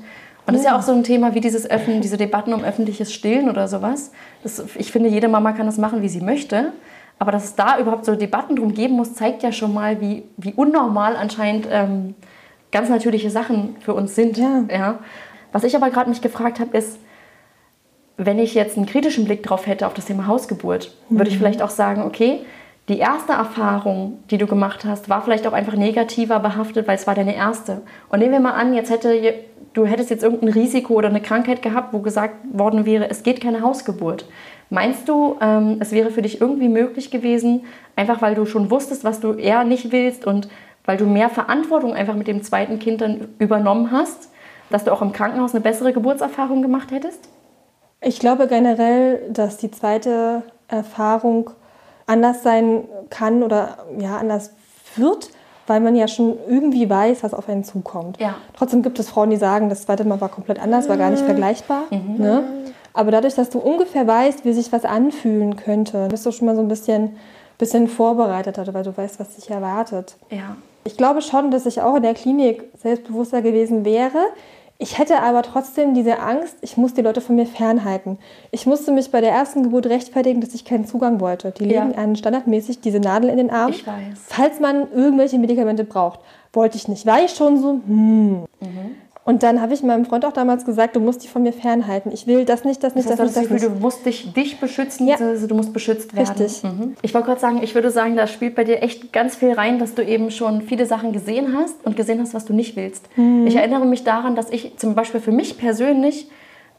Und das ist ja auch so ein Thema wie dieses Öffnen, diese Debatten um öffentliches Stillen oder sowas. Das, ich finde, jede Mama kann das machen, wie sie möchte. Aber dass es da überhaupt so Debatten drum geben muss, zeigt ja schon mal, wie, wie unnormal anscheinend ähm, ganz natürliche Sachen für uns sind. Ja. Was ich aber gerade mich gefragt habe, ist, wenn ich jetzt einen kritischen Blick drauf hätte auf das Thema Hausgeburt, würde ich vielleicht auch sagen, okay, die erste Erfahrung, die du gemacht hast, war vielleicht auch einfach negativer behaftet, weil es war deine erste. Und nehmen wir mal an, jetzt hätte du hättest jetzt irgendein Risiko oder eine Krankheit gehabt, wo gesagt worden wäre, es geht keine Hausgeburt. Meinst du, ähm, es wäre für dich irgendwie möglich gewesen, einfach weil du schon wusstest, was du eher nicht willst und weil du mehr Verantwortung einfach mit dem zweiten Kind dann übernommen hast, dass du auch im Krankenhaus eine bessere Geburtserfahrung gemacht hättest? Ich glaube generell, dass die zweite Erfahrung anders sein kann oder ja anders wird, weil man ja schon irgendwie weiß, was auf einen zukommt. Ja. Trotzdem gibt es Frauen, die sagen, das zweite Mal war komplett anders, war gar nicht vergleichbar. Ne? Aber dadurch, dass du ungefähr weißt, wie sich was anfühlen könnte, bist du schon mal so ein bisschen, bisschen vorbereiteter, weil du weißt, was dich erwartet. Ja. Ich glaube schon, dass ich auch in der Klinik selbstbewusster gewesen wäre. Ich hätte aber trotzdem diese Angst, ich muss die Leute von mir fernhalten. Ich musste mich bei der ersten Geburt rechtfertigen, dass ich keinen Zugang wollte. Die Ja. legen einen standardmäßig diese Nadel in den Arm. Falls man irgendwelche Medikamente braucht. Wollte ich nicht. War ich schon so, hm. Und dann habe ich meinem Freund auch damals gesagt, du musst die von mir fernhalten. Ich will das nicht, das nicht, Das das, heißt, das das Gefühl, nicht. du musst dich, dich beschützen, Ja. also du musst beschützt werden. Richtig. Mhm. Ich wollte gerade sagen, ich würde sagen, da spielt bei dir echt ganz viel rein, dass du eben schon viele Sachen gesehen hast und gesehen hast, was du nicht willst. Mhm. Ich erinnere mich daran, dass ich zum Beispiel für mich persönlich,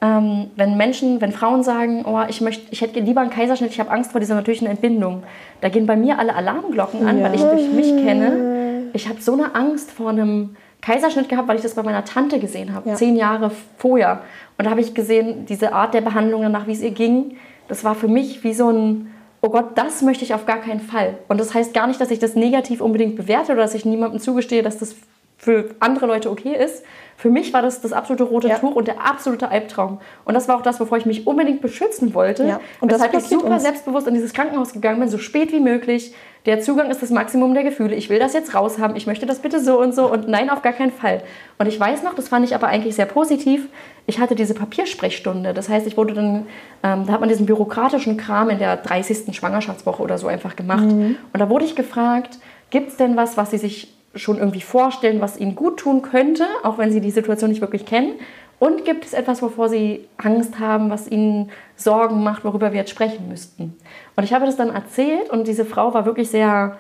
ähm, wenn Menschen, wenn Frauen sagen, oh, ich, möchte, ich hätte lieber einen Kaiserschnitt, ich habe Angst vor dieser natürlichen Entbindung, da gehen bei mir alle Alarmglocken an, Ja. weil ich durch mich kenne, ich habe so eine Angst vor einem Kaiserschnitt gehabt, weil ich das bei meiner Tante gesehen habe, Ja. zehn Jahre vorher. Und da habe ich gesehen, diese Art der Behandlung danach, wie es ihr ging, das war für mich wie so ein, oh Gott, das möchte ich auf gar keinen Fall. Und das heißt gar nicht, dass ich das negativ unbedingt bewerte oder dass ich niemandem zugestehe, dass das für andere Leute okay ist. Für mich war das das absolute rote Ja. Tuch und der absolute Albtraum. Und das war auch das, wovor ich mich unbedingt beschützen wollte. Ja, und das weshalb ich super uns. selbstbewusst in dieses Krankenhaus gegangen bin, so spät wie möglich. Der Zugang ist das Maximum der Gefühle. Ich will das jetzt raushaben. Ich möchte das bitte so und so. Und nein, auf gar keinen Fall. Und ich weiß noch, das fand ich aber eigentlich sehr positiv. Ich hatte diese Papiersprechstunde. Das heißt, ich wurde dann, ähm, da hat man diesen bürokratischen Kram in der 30. Schwangerschaftswoche oder so einfach gemacht. Und da wurde ich gefragt, gibt es denn was, was Sie sich schon irgendwie vorstellen, was ihnen gut tun könnte, auch wenn sie die Situation nicht wirklich kennen? Und gibt es etwas, wovor sie Angst haben, was ihnen Sorgen macht, worüber wir jetzt sprechen müssten? Und ich habe das dann erzählt und diese Frau war wirklich sehr,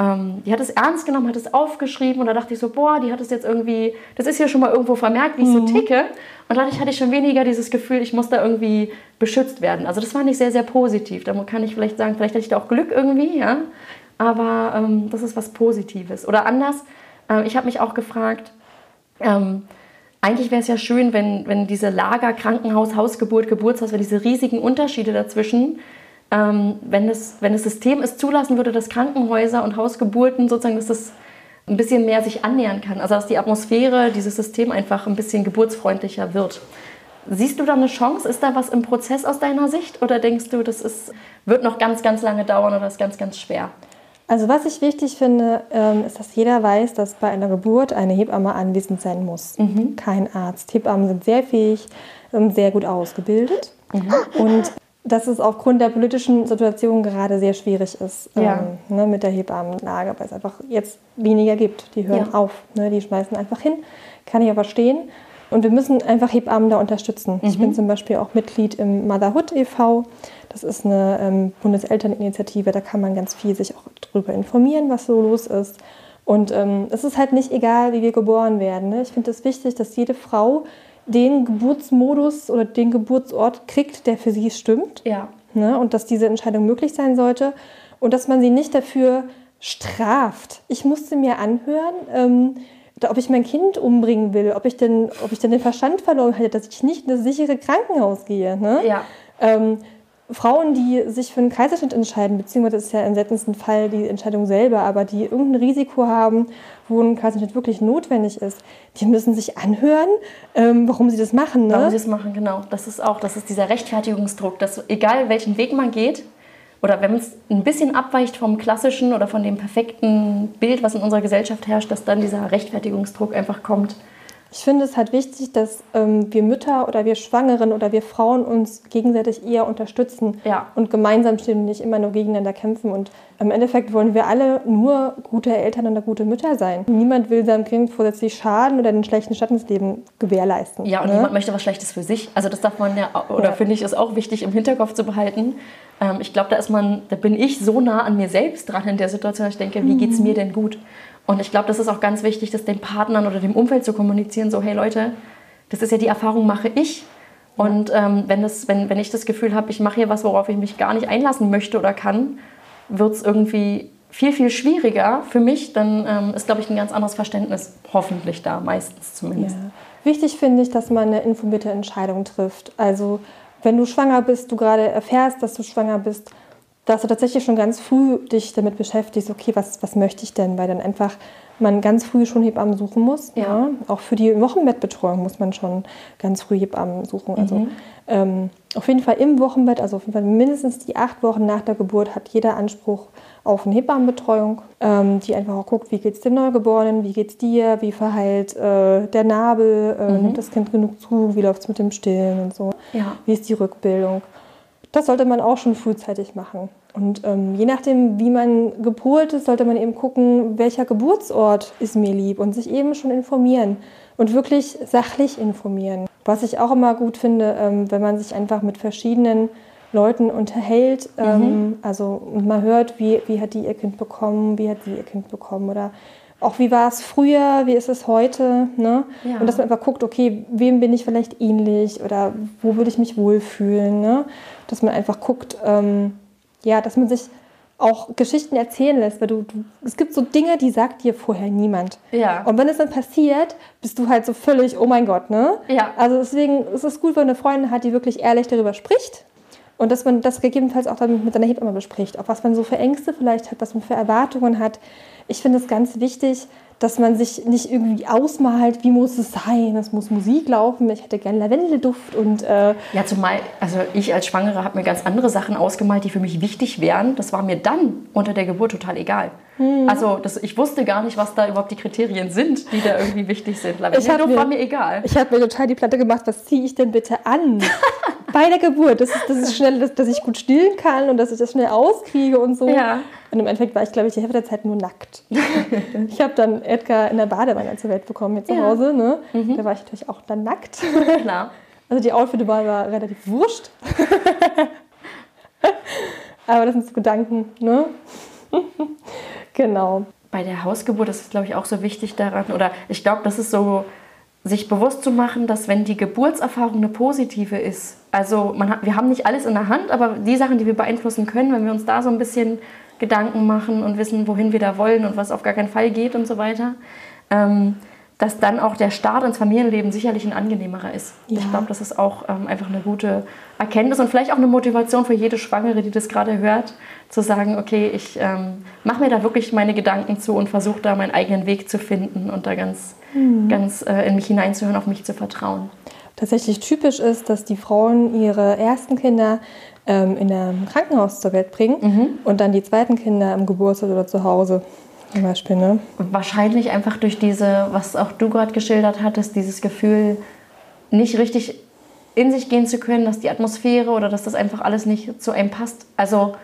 ähm, die hat es ernst genommen, hat es aufgeschrieben und da dachte ich so, boah, die hat es jetzt irgendwie, das ist ja schon mal irgendwo vermerkt, wie ich so ticke. Und dadurch hatte ich schon weniger dieses Gefühl, ich muss da irgendwie beschützt werden. Also das fand ich sehr, sehr positiv. Da kann ich vielleicht sagen, vielleicht hatte ich da auch Glück irgendwie, ja. Aber ähm, das ist was Positives. Oder anders, äh, ich habe mich auch gefragt, ähm, eigentlich wäre es ja schön, wenn, wenn diese Lager, Krankenhaus, Hausgeburt, Geburtshaus, wenn diese riesigen Unterschiede dazwischen, ähm, wenn, es, wenn das System es zulassen würde, dass Krankenhäuser und Hausgeburten sozusagen, dass das ein bisschen mehr sich annähern kann. Also dass die Atmosphäre, dieses System einfach ein bisschen geburtsfreundlicher wird. Siehst du da eine Chance? Ist da was im Prozess aus deiner Sicht? Oder denkst du, das ist, wird noch ganz, ganz lange dauern oder ist ganz, ganz schwer? Also was ich wichtig finde, ähm, ist, dass jeder weiß, dass bei einer Geburt eine Hebamme anwesend sein muss. Mhm. Kein Arzt. Hebammen sind sehr fähig, sehr gut ausgebildet. Mhm. Und dass es aufgrund der politischen Situation gerade sehr schwierig ist Ja. ähm, ne, mit der Hebammenlage, weil es einfach jetzt weniger gibt. Die hören Ja. auf, ne, die schmeißen einfach hin. Kann ich ja verstehen. Und wir müssen einfach Hebammen da unterstützen. Ich Mhm. bin zum Beispiel auch Mitglied im Motherhood e.V. Das ist eine ähm, Bundeselterninitiative, da kann man ganz viel sich auch darüber informieren, was so los ist. Und ähm, es ist halt nicht egal, wie wir geboren werden. Ne? Ich finde es wichtig, dass jede Frau den Geburtsmodus oder den Geburtsort kriegt, der für sie stimmt. Ja. Ne? Und dass diese Entscheidung möglich sein sollte. Und dass man sie nicht dafür straft. Ich musste mir anhören, ähm, da- ob ich mein Kind umbringen will, ob ich denn, ob ich denn den Verstand verloren hätte, dass ich nicht in das sichere Krankenhaus gehe. Ne? Ja. Ähm, Frauen, die sich für einen Kaiserschnitt entscheiden, beziehungsweise das ist ja im seltensten Fall die Entscheidung selber, aber die irgendein Risiko haben, wo ein Kaiserschnitt wirklich notwendig ist, die müssen sich anhören, ähm, warum sie das machen. Ne? Warum sie es machen, genau. Das ist auch, das ist dieser Rechtfertigungsdruck, dass egal welchen Weg man geht, oder wenn es ein bisschen abweicht vom klassischen oder von dem perfekten Bild, was in unserer Gesellschaft herrscht, dass dann dieser Rechtfertigungsdruck einfach kommt. Ich finde es halt wichtig, dass ähm, wir Mütter oder wir Schwangeren oder wir Frauen uns gegenseitig eher unterstützen Ja. und gemeinsam stehen und nicht immer nur gegeneinander kämpfen. Und im Endeffekt wollen wir alle nur gute Eltern oder gute Mütter sein. Niemand will seinem Kind vorsätzlich schaden oder einen schlechten Start ins Leben gewährleisten. Ja, und ne? niemand möchte was Schlechtes für sich. Also das darf man ja, oder Ja. finde ich, ist auch wichtig im Hinterkopf zu behalten. Ähm, ich glaube, da ist man, da bin ich so nah an mir selbst dran in der Situation, dass ich denke, wie geht's mir denn gut? Und ich glaube, das ist auch ganz wichtig, das den Partnern oder dem Umfeld zu kommunizieren, so hey Leute, das ist ja die Erfahrung, mache ich. Und ähm, wenn, das, wenn, wenn ich das Gefühl habe, ich mache hier was, worauf ich mich gar nicht einlassen möchte oder kann, wird es irgendwie viel, viel schwieriger für mich. Dann ähm, ist, glaube ich, ein ganz anderes Verständnis hoffentlich da, meistens zumindest. Ja. Wichtig finde ich, dass man eine informierte Entscheidung trifft. Also wenn du schwanger bist, du gerade erfährst, dass du schwanger bist, dass du tatsächlich schon ganz früh dich damit beschäftigst, okay, was, was möchte ich denn? Weil dann einfach man ganz früh schon Hebammen suchen muss. Ja. Ja. Auch für die Wochenbettbetreuung muss man schon ganz früh Hebammen suchen. Also ähm, auf jeden Fall im Wochenbett, also auf jeden Fall mindestens die acht Wochen nach der Geburt hat jeder Anspruch auf eine Hebammenbetreuung, ähm, die einfach auch guckt, wie geht es dem Neugeborenen, wie geht es dir, wie verheilt äh, der Nabel, äh, nimmt das Kind genug zu, wie läuft es mit dem Stillen und so, Ja. wie ist die Rückbildung. Das sollte man auch schon frühzeitig machen. Und ähm, je nachdem, wie man gepolt ist, sollte man eben gucken, welcher Geburtsort ist mir lieb und sich eben schon informieren und wirklich sachlich informieren. Was ich auch immer gut finde, ähm, wenn man sich einfach mit verschiedenen Leuten unterhält, ähm, also und man hört, wie, wie hat die ihr Kind bekommen, wie hat sie ihr Kind bekommen oder auch wie war es früher, wie ist es heute, ne? Ja. Und dass man einfach guckt, okay, wem bin ich vielleicht ähnlich oder wo würde ich mich wohlfühlen, ne? Dass man einfach guckt, ähm, ja, dass man sich auch Geschichten erzählen lässt, weil du, du, es gibt so Dinge, die sagt dir vorher niemand. Ja. Und wenn es dann passiert, bist du halt so völlig, oh mein Gott, ne? Ja. Also deswegen ist es gut, wenn eine Freundin hat, die wirklich ehrlich darüber spricht. Und dass man das gegebenenfalls auch dann mit seiner Hebamme bespricht, auch was man so für Ängste vielleicht hat, was man für Erwartungen hat. Ich finde es ganz wichtig, dass man sich nicht irgendwie ausmalt, wie muss es sein, es muss Musik laufen, ich hätte gern Lavendelduft und äh, Ja, zumal, also ich als Schwangere habe mir ganz andere Sachen ausgemalt, die für mich wichtig wären. Das war mir dann unter der Geburt total egal. Also das, ich wusste gar nicht, was da überhaupt die Kriterien sind, die da irgendwie wichtig sind. Lavendelduft mir- war mir egal. ich habe mir total die Platte gemacht, was ziehe ich denn bitte an? bei der Geburt. Das ist, das ist schnell, dass, dass ich gut stillen kann und dass ich das schnell auskriege und so. Ja. Und im Endeffekt war ich, glaube ich, die Hälfte der Zeit nur nackt. ich habe dann Edgar in der Badewanne zur Welt bekommen hier zu Ja. Hause. Ne? Da war ich natürlich auch dann nackt. Klar. Also die Outfit war, war relativ wurscht. Aber das sind so Gedanken, ne? genau. bei der Hausgeburt ist es, glaube ich, auch so wichtig daran, oder ich glaube, das ist so, sich bewusst zu machen, dass wenn die Geburtserfahrung eine positive ist, also hat, wir haben nicht alles in der Hand, aber die Sachen, die wir beeinflussen können, wenn wir uns da so ein bisschen Gedanken machen und wissen, wohin wir da wollen und was auf gar keinen Fall geht und so weiter, ähm, dass dann auch der Start ins Familienleben sicherlich ein angenehmerer ist. Ja. Ich glaube, das ist auch ähm, einfach eine gute Erkenntnis und vielleicht auch eine Motivation für jede Schwangere, die das gerade hört, zu sagen, okay, ich ähm, mache mir da wirklich meine Gedanken zu und versuche da meinen eigenen Weg zu finden und da ganz, ganz äh, in mich hineinzuhören, auf mich zu vertrauen. Tatsächlich typisch ist, dass die Frauen ihre ersten Kinder ähm, in einem Krankenhaus zur Welt bringen und dann die zweiten Kinder im Geburtshaus oder zu Hause zum Beispiel. Ne? Wahrscheinlich einfach durch diese, was auch du gerade geschildert hattest, dieses Gefühl, nicht richtig in sich gehen zu können, dass die Atmosphäre oder dass das einfach alles nicht zu einem passt. Also,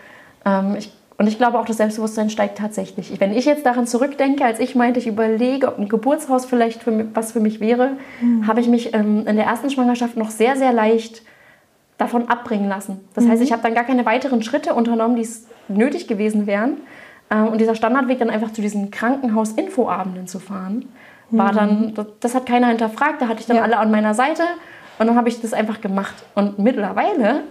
ähm, ich, und ich glaube auch, das Selbstbewusstsein steigt tatsächlich. Wenn ich jetzt daran zurückdenke, als ich meinte, ich überlege, ob ein Geburtshaus vielleicht für mich, was für mich wäre, habe ich mich ähm, in der ersten Schwangerschaft noch sehr, sehr leicht davon abbringen lassen. Das heißt, ich habe dann gar keine weiteren Schritte unternommen, die es nötig gewesen wären. Ähm, Und dieser Standardweg dann einfach zu diesen Krankenhaus-Infoabenden zu fahren, war dann, das, das hat keiner hinterfragt, da hatte ich dann Ja. alle an meiner Seite und dann habe ich das einfach gemacht. Und mittlerweile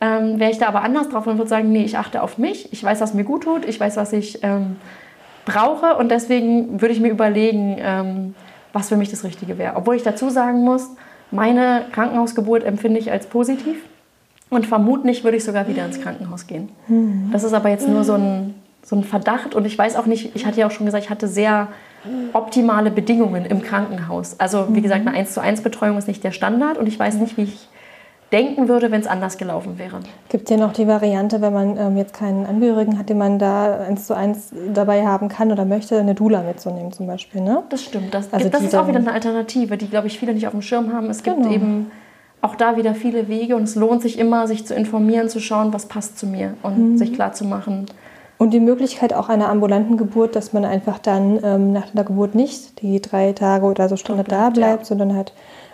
ähm, wäre ich da aber anders drauf und würde sagen, nee, ich achte auf mich, ich weiß, was mir gut tut, ich weiß, was ich ähm, brauche und deswegen würde ich mir überlegen, ähm, was für mich das Richtige wäre. Obwohl ich dazu sagen muss, meine Krankenhausgeburt empfinde ich als positiv und vermutlich würde ich sogar wieder ins Krankenhaus gehen. Das ist aber jetzt nur so ein, so ein Verdacht und ich weiß auch nicht, ich hatte ja auch schon gesagt, ich hatte sehr optimale Bedingungen im Krankenhaus. Also wie gesagt, eine 1 zu 1 Betreuung ist nicht der Standard und ich weiß nicht, wie ich denken würde, wenn es anders gelaufen wäre. Gibt ja noch die Variante, wenn man ähm, jetzt keinen Angehörigen hat, den man da eins zu eins dabei haben kann oder möchte, eine Dula mitzunehmen zum Beispiel. Ne? Das stimmt. Das, Also gibt, das ist auch wieder eine Alternative, die, glaube ich, viele nicht auf dem Schirm haben. Es gibt Genau. eben auch da wieder viele Wege und es lohnt sich immer, sich zu informieren, zu schauen, was passt zu mir und Mhm. sich klar zu machen. Und die Möglichkeit auch einer ambulanten Geburt, dass man einfach dann ähm, nach der Geburt nicht die drei Tage oder so Stunden da bleibt, ja. sondern halt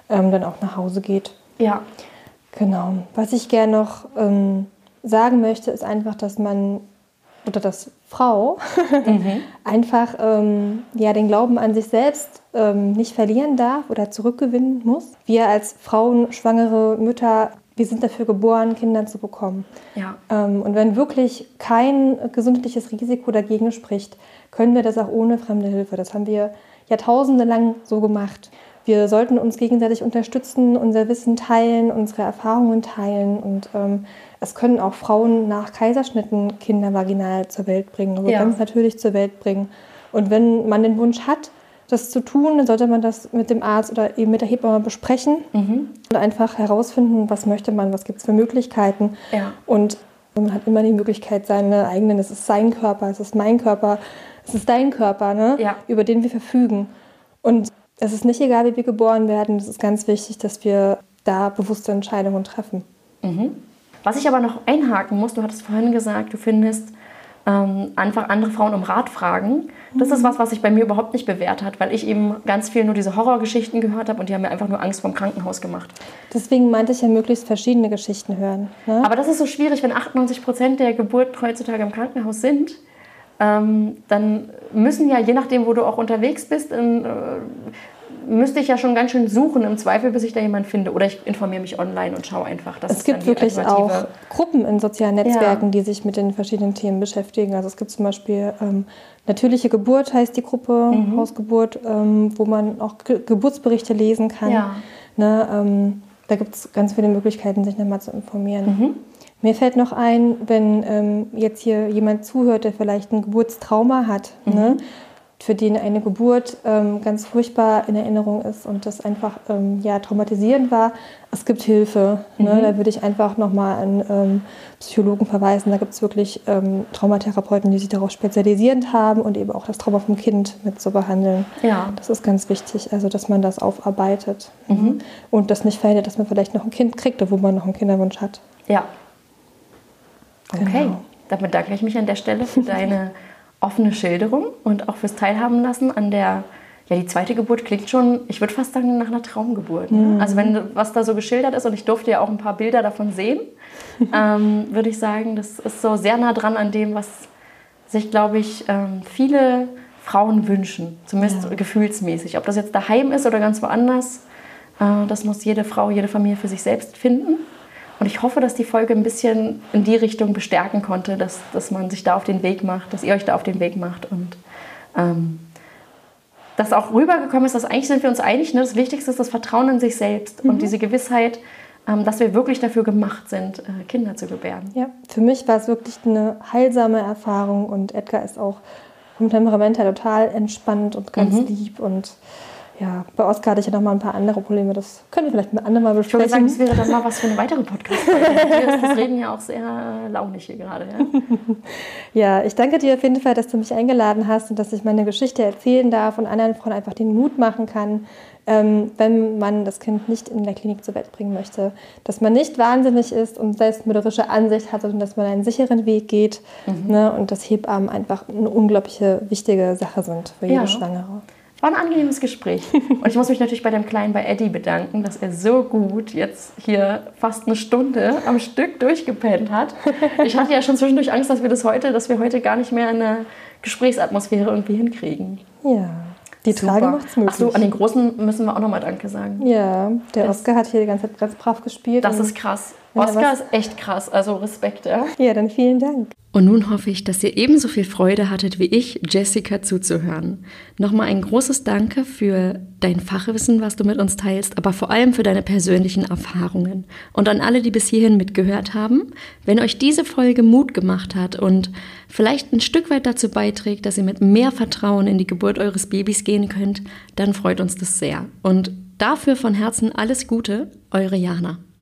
ähm, dann auch nach Hause geht. Ja, Genau. Was ich gerne noch ähm, sagen möchte, ist einfach, dass man oder dass Frau einfach ähm, ja, den Glauben an sich selbst ähm, nicht verlieren darf oder zurückgewinnen muss. Wir als Frauen, schwangere Mütter, wir sind dafür geboren, Kinder zu bekommen. ja. Ähm, und wenn wirklich kein gesundheitliches Risiko dagegen spricht, können wir das auch ohne fremde Hilfe. Das haben wir jahrtausende lang so gemacht. Wir sollten uns gegenseitig unterstützen, unser Wissen teilen, unsere Erfahrungen teilen. Und ähm, es können auch Frauen nach Kaiserschnitten Kinder vaginal zur Welt bringen, also Ja. ganz natürlich zur Welt bringen. Und wenn man den Wunsch hat, das zu tun, dann sollte man das mit dem Arzt oder eben mit der Hebamme besprechen und einfach herausfinden, was möchte man, was gibt es für Möglichkeiten. Ja. Und man hat immer die Möglichkeit, seine eigenen, es ist sein Körper, es ist mein Körper, es ist dein Körper, ne? Ja. über den wir verfügen. Und es ist nicht egal, wie wir geboren werden, es ist ganz wichtig, dass wir da bewusste Entscheidungen treffen. Was ich aber noch einhaken muss, du hattest vorhin gesagt, du findest ähm, einfach andere Frauen um Rat fragen. Das ist was, was sich bei mir überhaupt nicht bewährt hat, weil ich eben ganz viel nur diese Horrorgeschichten gehört habe und die haben mir einfach nur Angst vorm Krankenhaus gemacht. Deswegen meinte ich ja, möglichst verschiedene Geschichten hören. Ne? Aber das ist so schwierig, wenn 98 Prozent der Geburten heutzutage im Krankenhaus sind. Ähm, dann müssen ja, je nachdem, wo du auch unterwegs bist, in, äh, müsste ich ja schon ganz schön suchen im Zweifel, bis ich da jemanden finde. Oder ich informiere mich online und schaue einfach. Das Es gibt dann die wirklich auch. Gruppen in sozialen Netzwerken, Ja. die sich mit den verschiedenen Themen beschäftigen. Also es gibt zum Beispiel ähm, Natürliche Geburt heißt die Gruppe, Mhm. Hausgeburt, ähm, wo man auch Ge Geburtsberichte lesen kann. Ja. Ne, ähm, da gibt es ganz viele Möglichkeiten, sich nochmal zu informieren. Mhm. Mir fällt noch ein, wenn ähm, jetzt hier jemand zuhört, der vielleicht ein Geburtstrauma hat. Mhm. Ne? Für den eine Geburt ähm, ganz furchtbar in Erinnerung ist und das einfach ähm, ja, traumatisierend war. Es gibt Hilfe. Ne? Mhm. Da würde ich einfach nochmal an ähm, Psychologen verweisen. Da gibt es wirklich ähm, Traumatherapeuten, die sich darauf spezialisierend haben und eben auch das Trauma vom Kind mit zu behandeln. Ja. Das ist ganz wichtig, also dass man das aufarbeitet ne? mhm. und das nicht verhindert, dass man vielleicht noch ein Kind kriegt, obwohl man noch einen Kinderwunsch hat. Ja. Okay, genau. damit danke ich mich an der Stelle für deine offene Schilderung und auch fürs Teilhaben lassen an der, ja, die zweite Geburt klingt schon, ich würde fast sagen, nach einer Traumgeburt. Ne? Mhm. Also wenn was da so geschildert ist und ich durfte ja auch ein paar Bilder davon sehen, ähm, würde ich sagen, das ist so sehr nah dran an dem, was sich, glaube ich, ähm, viele Frauen wünschen, zumindest ja. gefühlsmäßig. Ob das jetzt daheim ist oder ganz woanders, äh, das muss jede Frau, jede Familie für sich selbst finden. Und ich hoffe, dass die Folge ein bisschen in die Richtung bestärken konnte, dass, dass man sich da auf den Weg macht, dass ihr euch da auf den Weg macht und ähm, dass auch rübergekommen ist, dass eigentlich sind wir uns einig, ne? das Wichtigste ist das Vertrauen in sich selbst mhm. und diese Gewissheit, ähm, dass wir wirklich dafür gemacht sind, äh, Kinder zu gebären. Ja, für mich war es wirklich eine heilsame Erfahrung und Edgar ist auch vom Temperament her total entspannt und ganz mhm. lieb und ja, bei Oskar hatte ich ja noch mal ein paar andere Probleme. Das können wir vielleicht ein andermal besprechen. Ich würde sagen, das wäre dann mal was für eine weitere podcast. Das reden ja auch sehr launig hier gerade. Ja? ja, ich danke dir auf jeden Fall, dass du mich eingeladen hast und dass ich meine Geschichte erzählen darf und anderen Frauen einfach den Mut machen kann, ähm, wenn man das Kind nicht in der Klinik zur Welt bringen möchte. Dass man nicht wahnsinnig ist und selbstmörderische Ansicht hat, sondern dass man einen sicheren Weg geht mhm. ne, und dass Hebammen einfach eine unglaubliche wichtige Sache sind für jede ja. Schwangere. War ein angenehmes Gespräch. Und ich muss mich natürlich bei dem Kleinen, bei Eddie bedanken, dass er so gut jetzt hier fast eine Stunde am Stück durchgepennt hat. Ich hatte ja schon zwischendurch Angst, dass wir das heute, dass wir heute gar nicht mehr eine Gesprächsatmosphäre irgendwie hinkriegen. Ja. Die Trage macht es möglich. Achso, an den Großen müssen wir auch nochmal Danke sagen. Ja, der das, Oscar hat hier die ganze Zeit ganz brav gespielt. Das ist krass. Oscar ist echt krass, also Respekt, ja. Ja, dann vielen Dank. Und nun hoffe ich, dass ihr ebenso viel Freude hattet wie ich, Jessica zuzuhören. Nochmal ein großes Danke für dein Fachwissen, was du mit uns teilst, aber vor allem für deine persönlichen Erfahrungen. Und an alle, die bis hierhin mitgehört haben, wenn euch diese Folge Mut gemacht hat und vielleicht ein Stück weit dazu beiträgt, dass ihr mit mehr Vertrauen in die Geburt eures Babys gehen könnt, dann freut uns das sehr. Und dafür von Herzen alles Gute, eure Jana.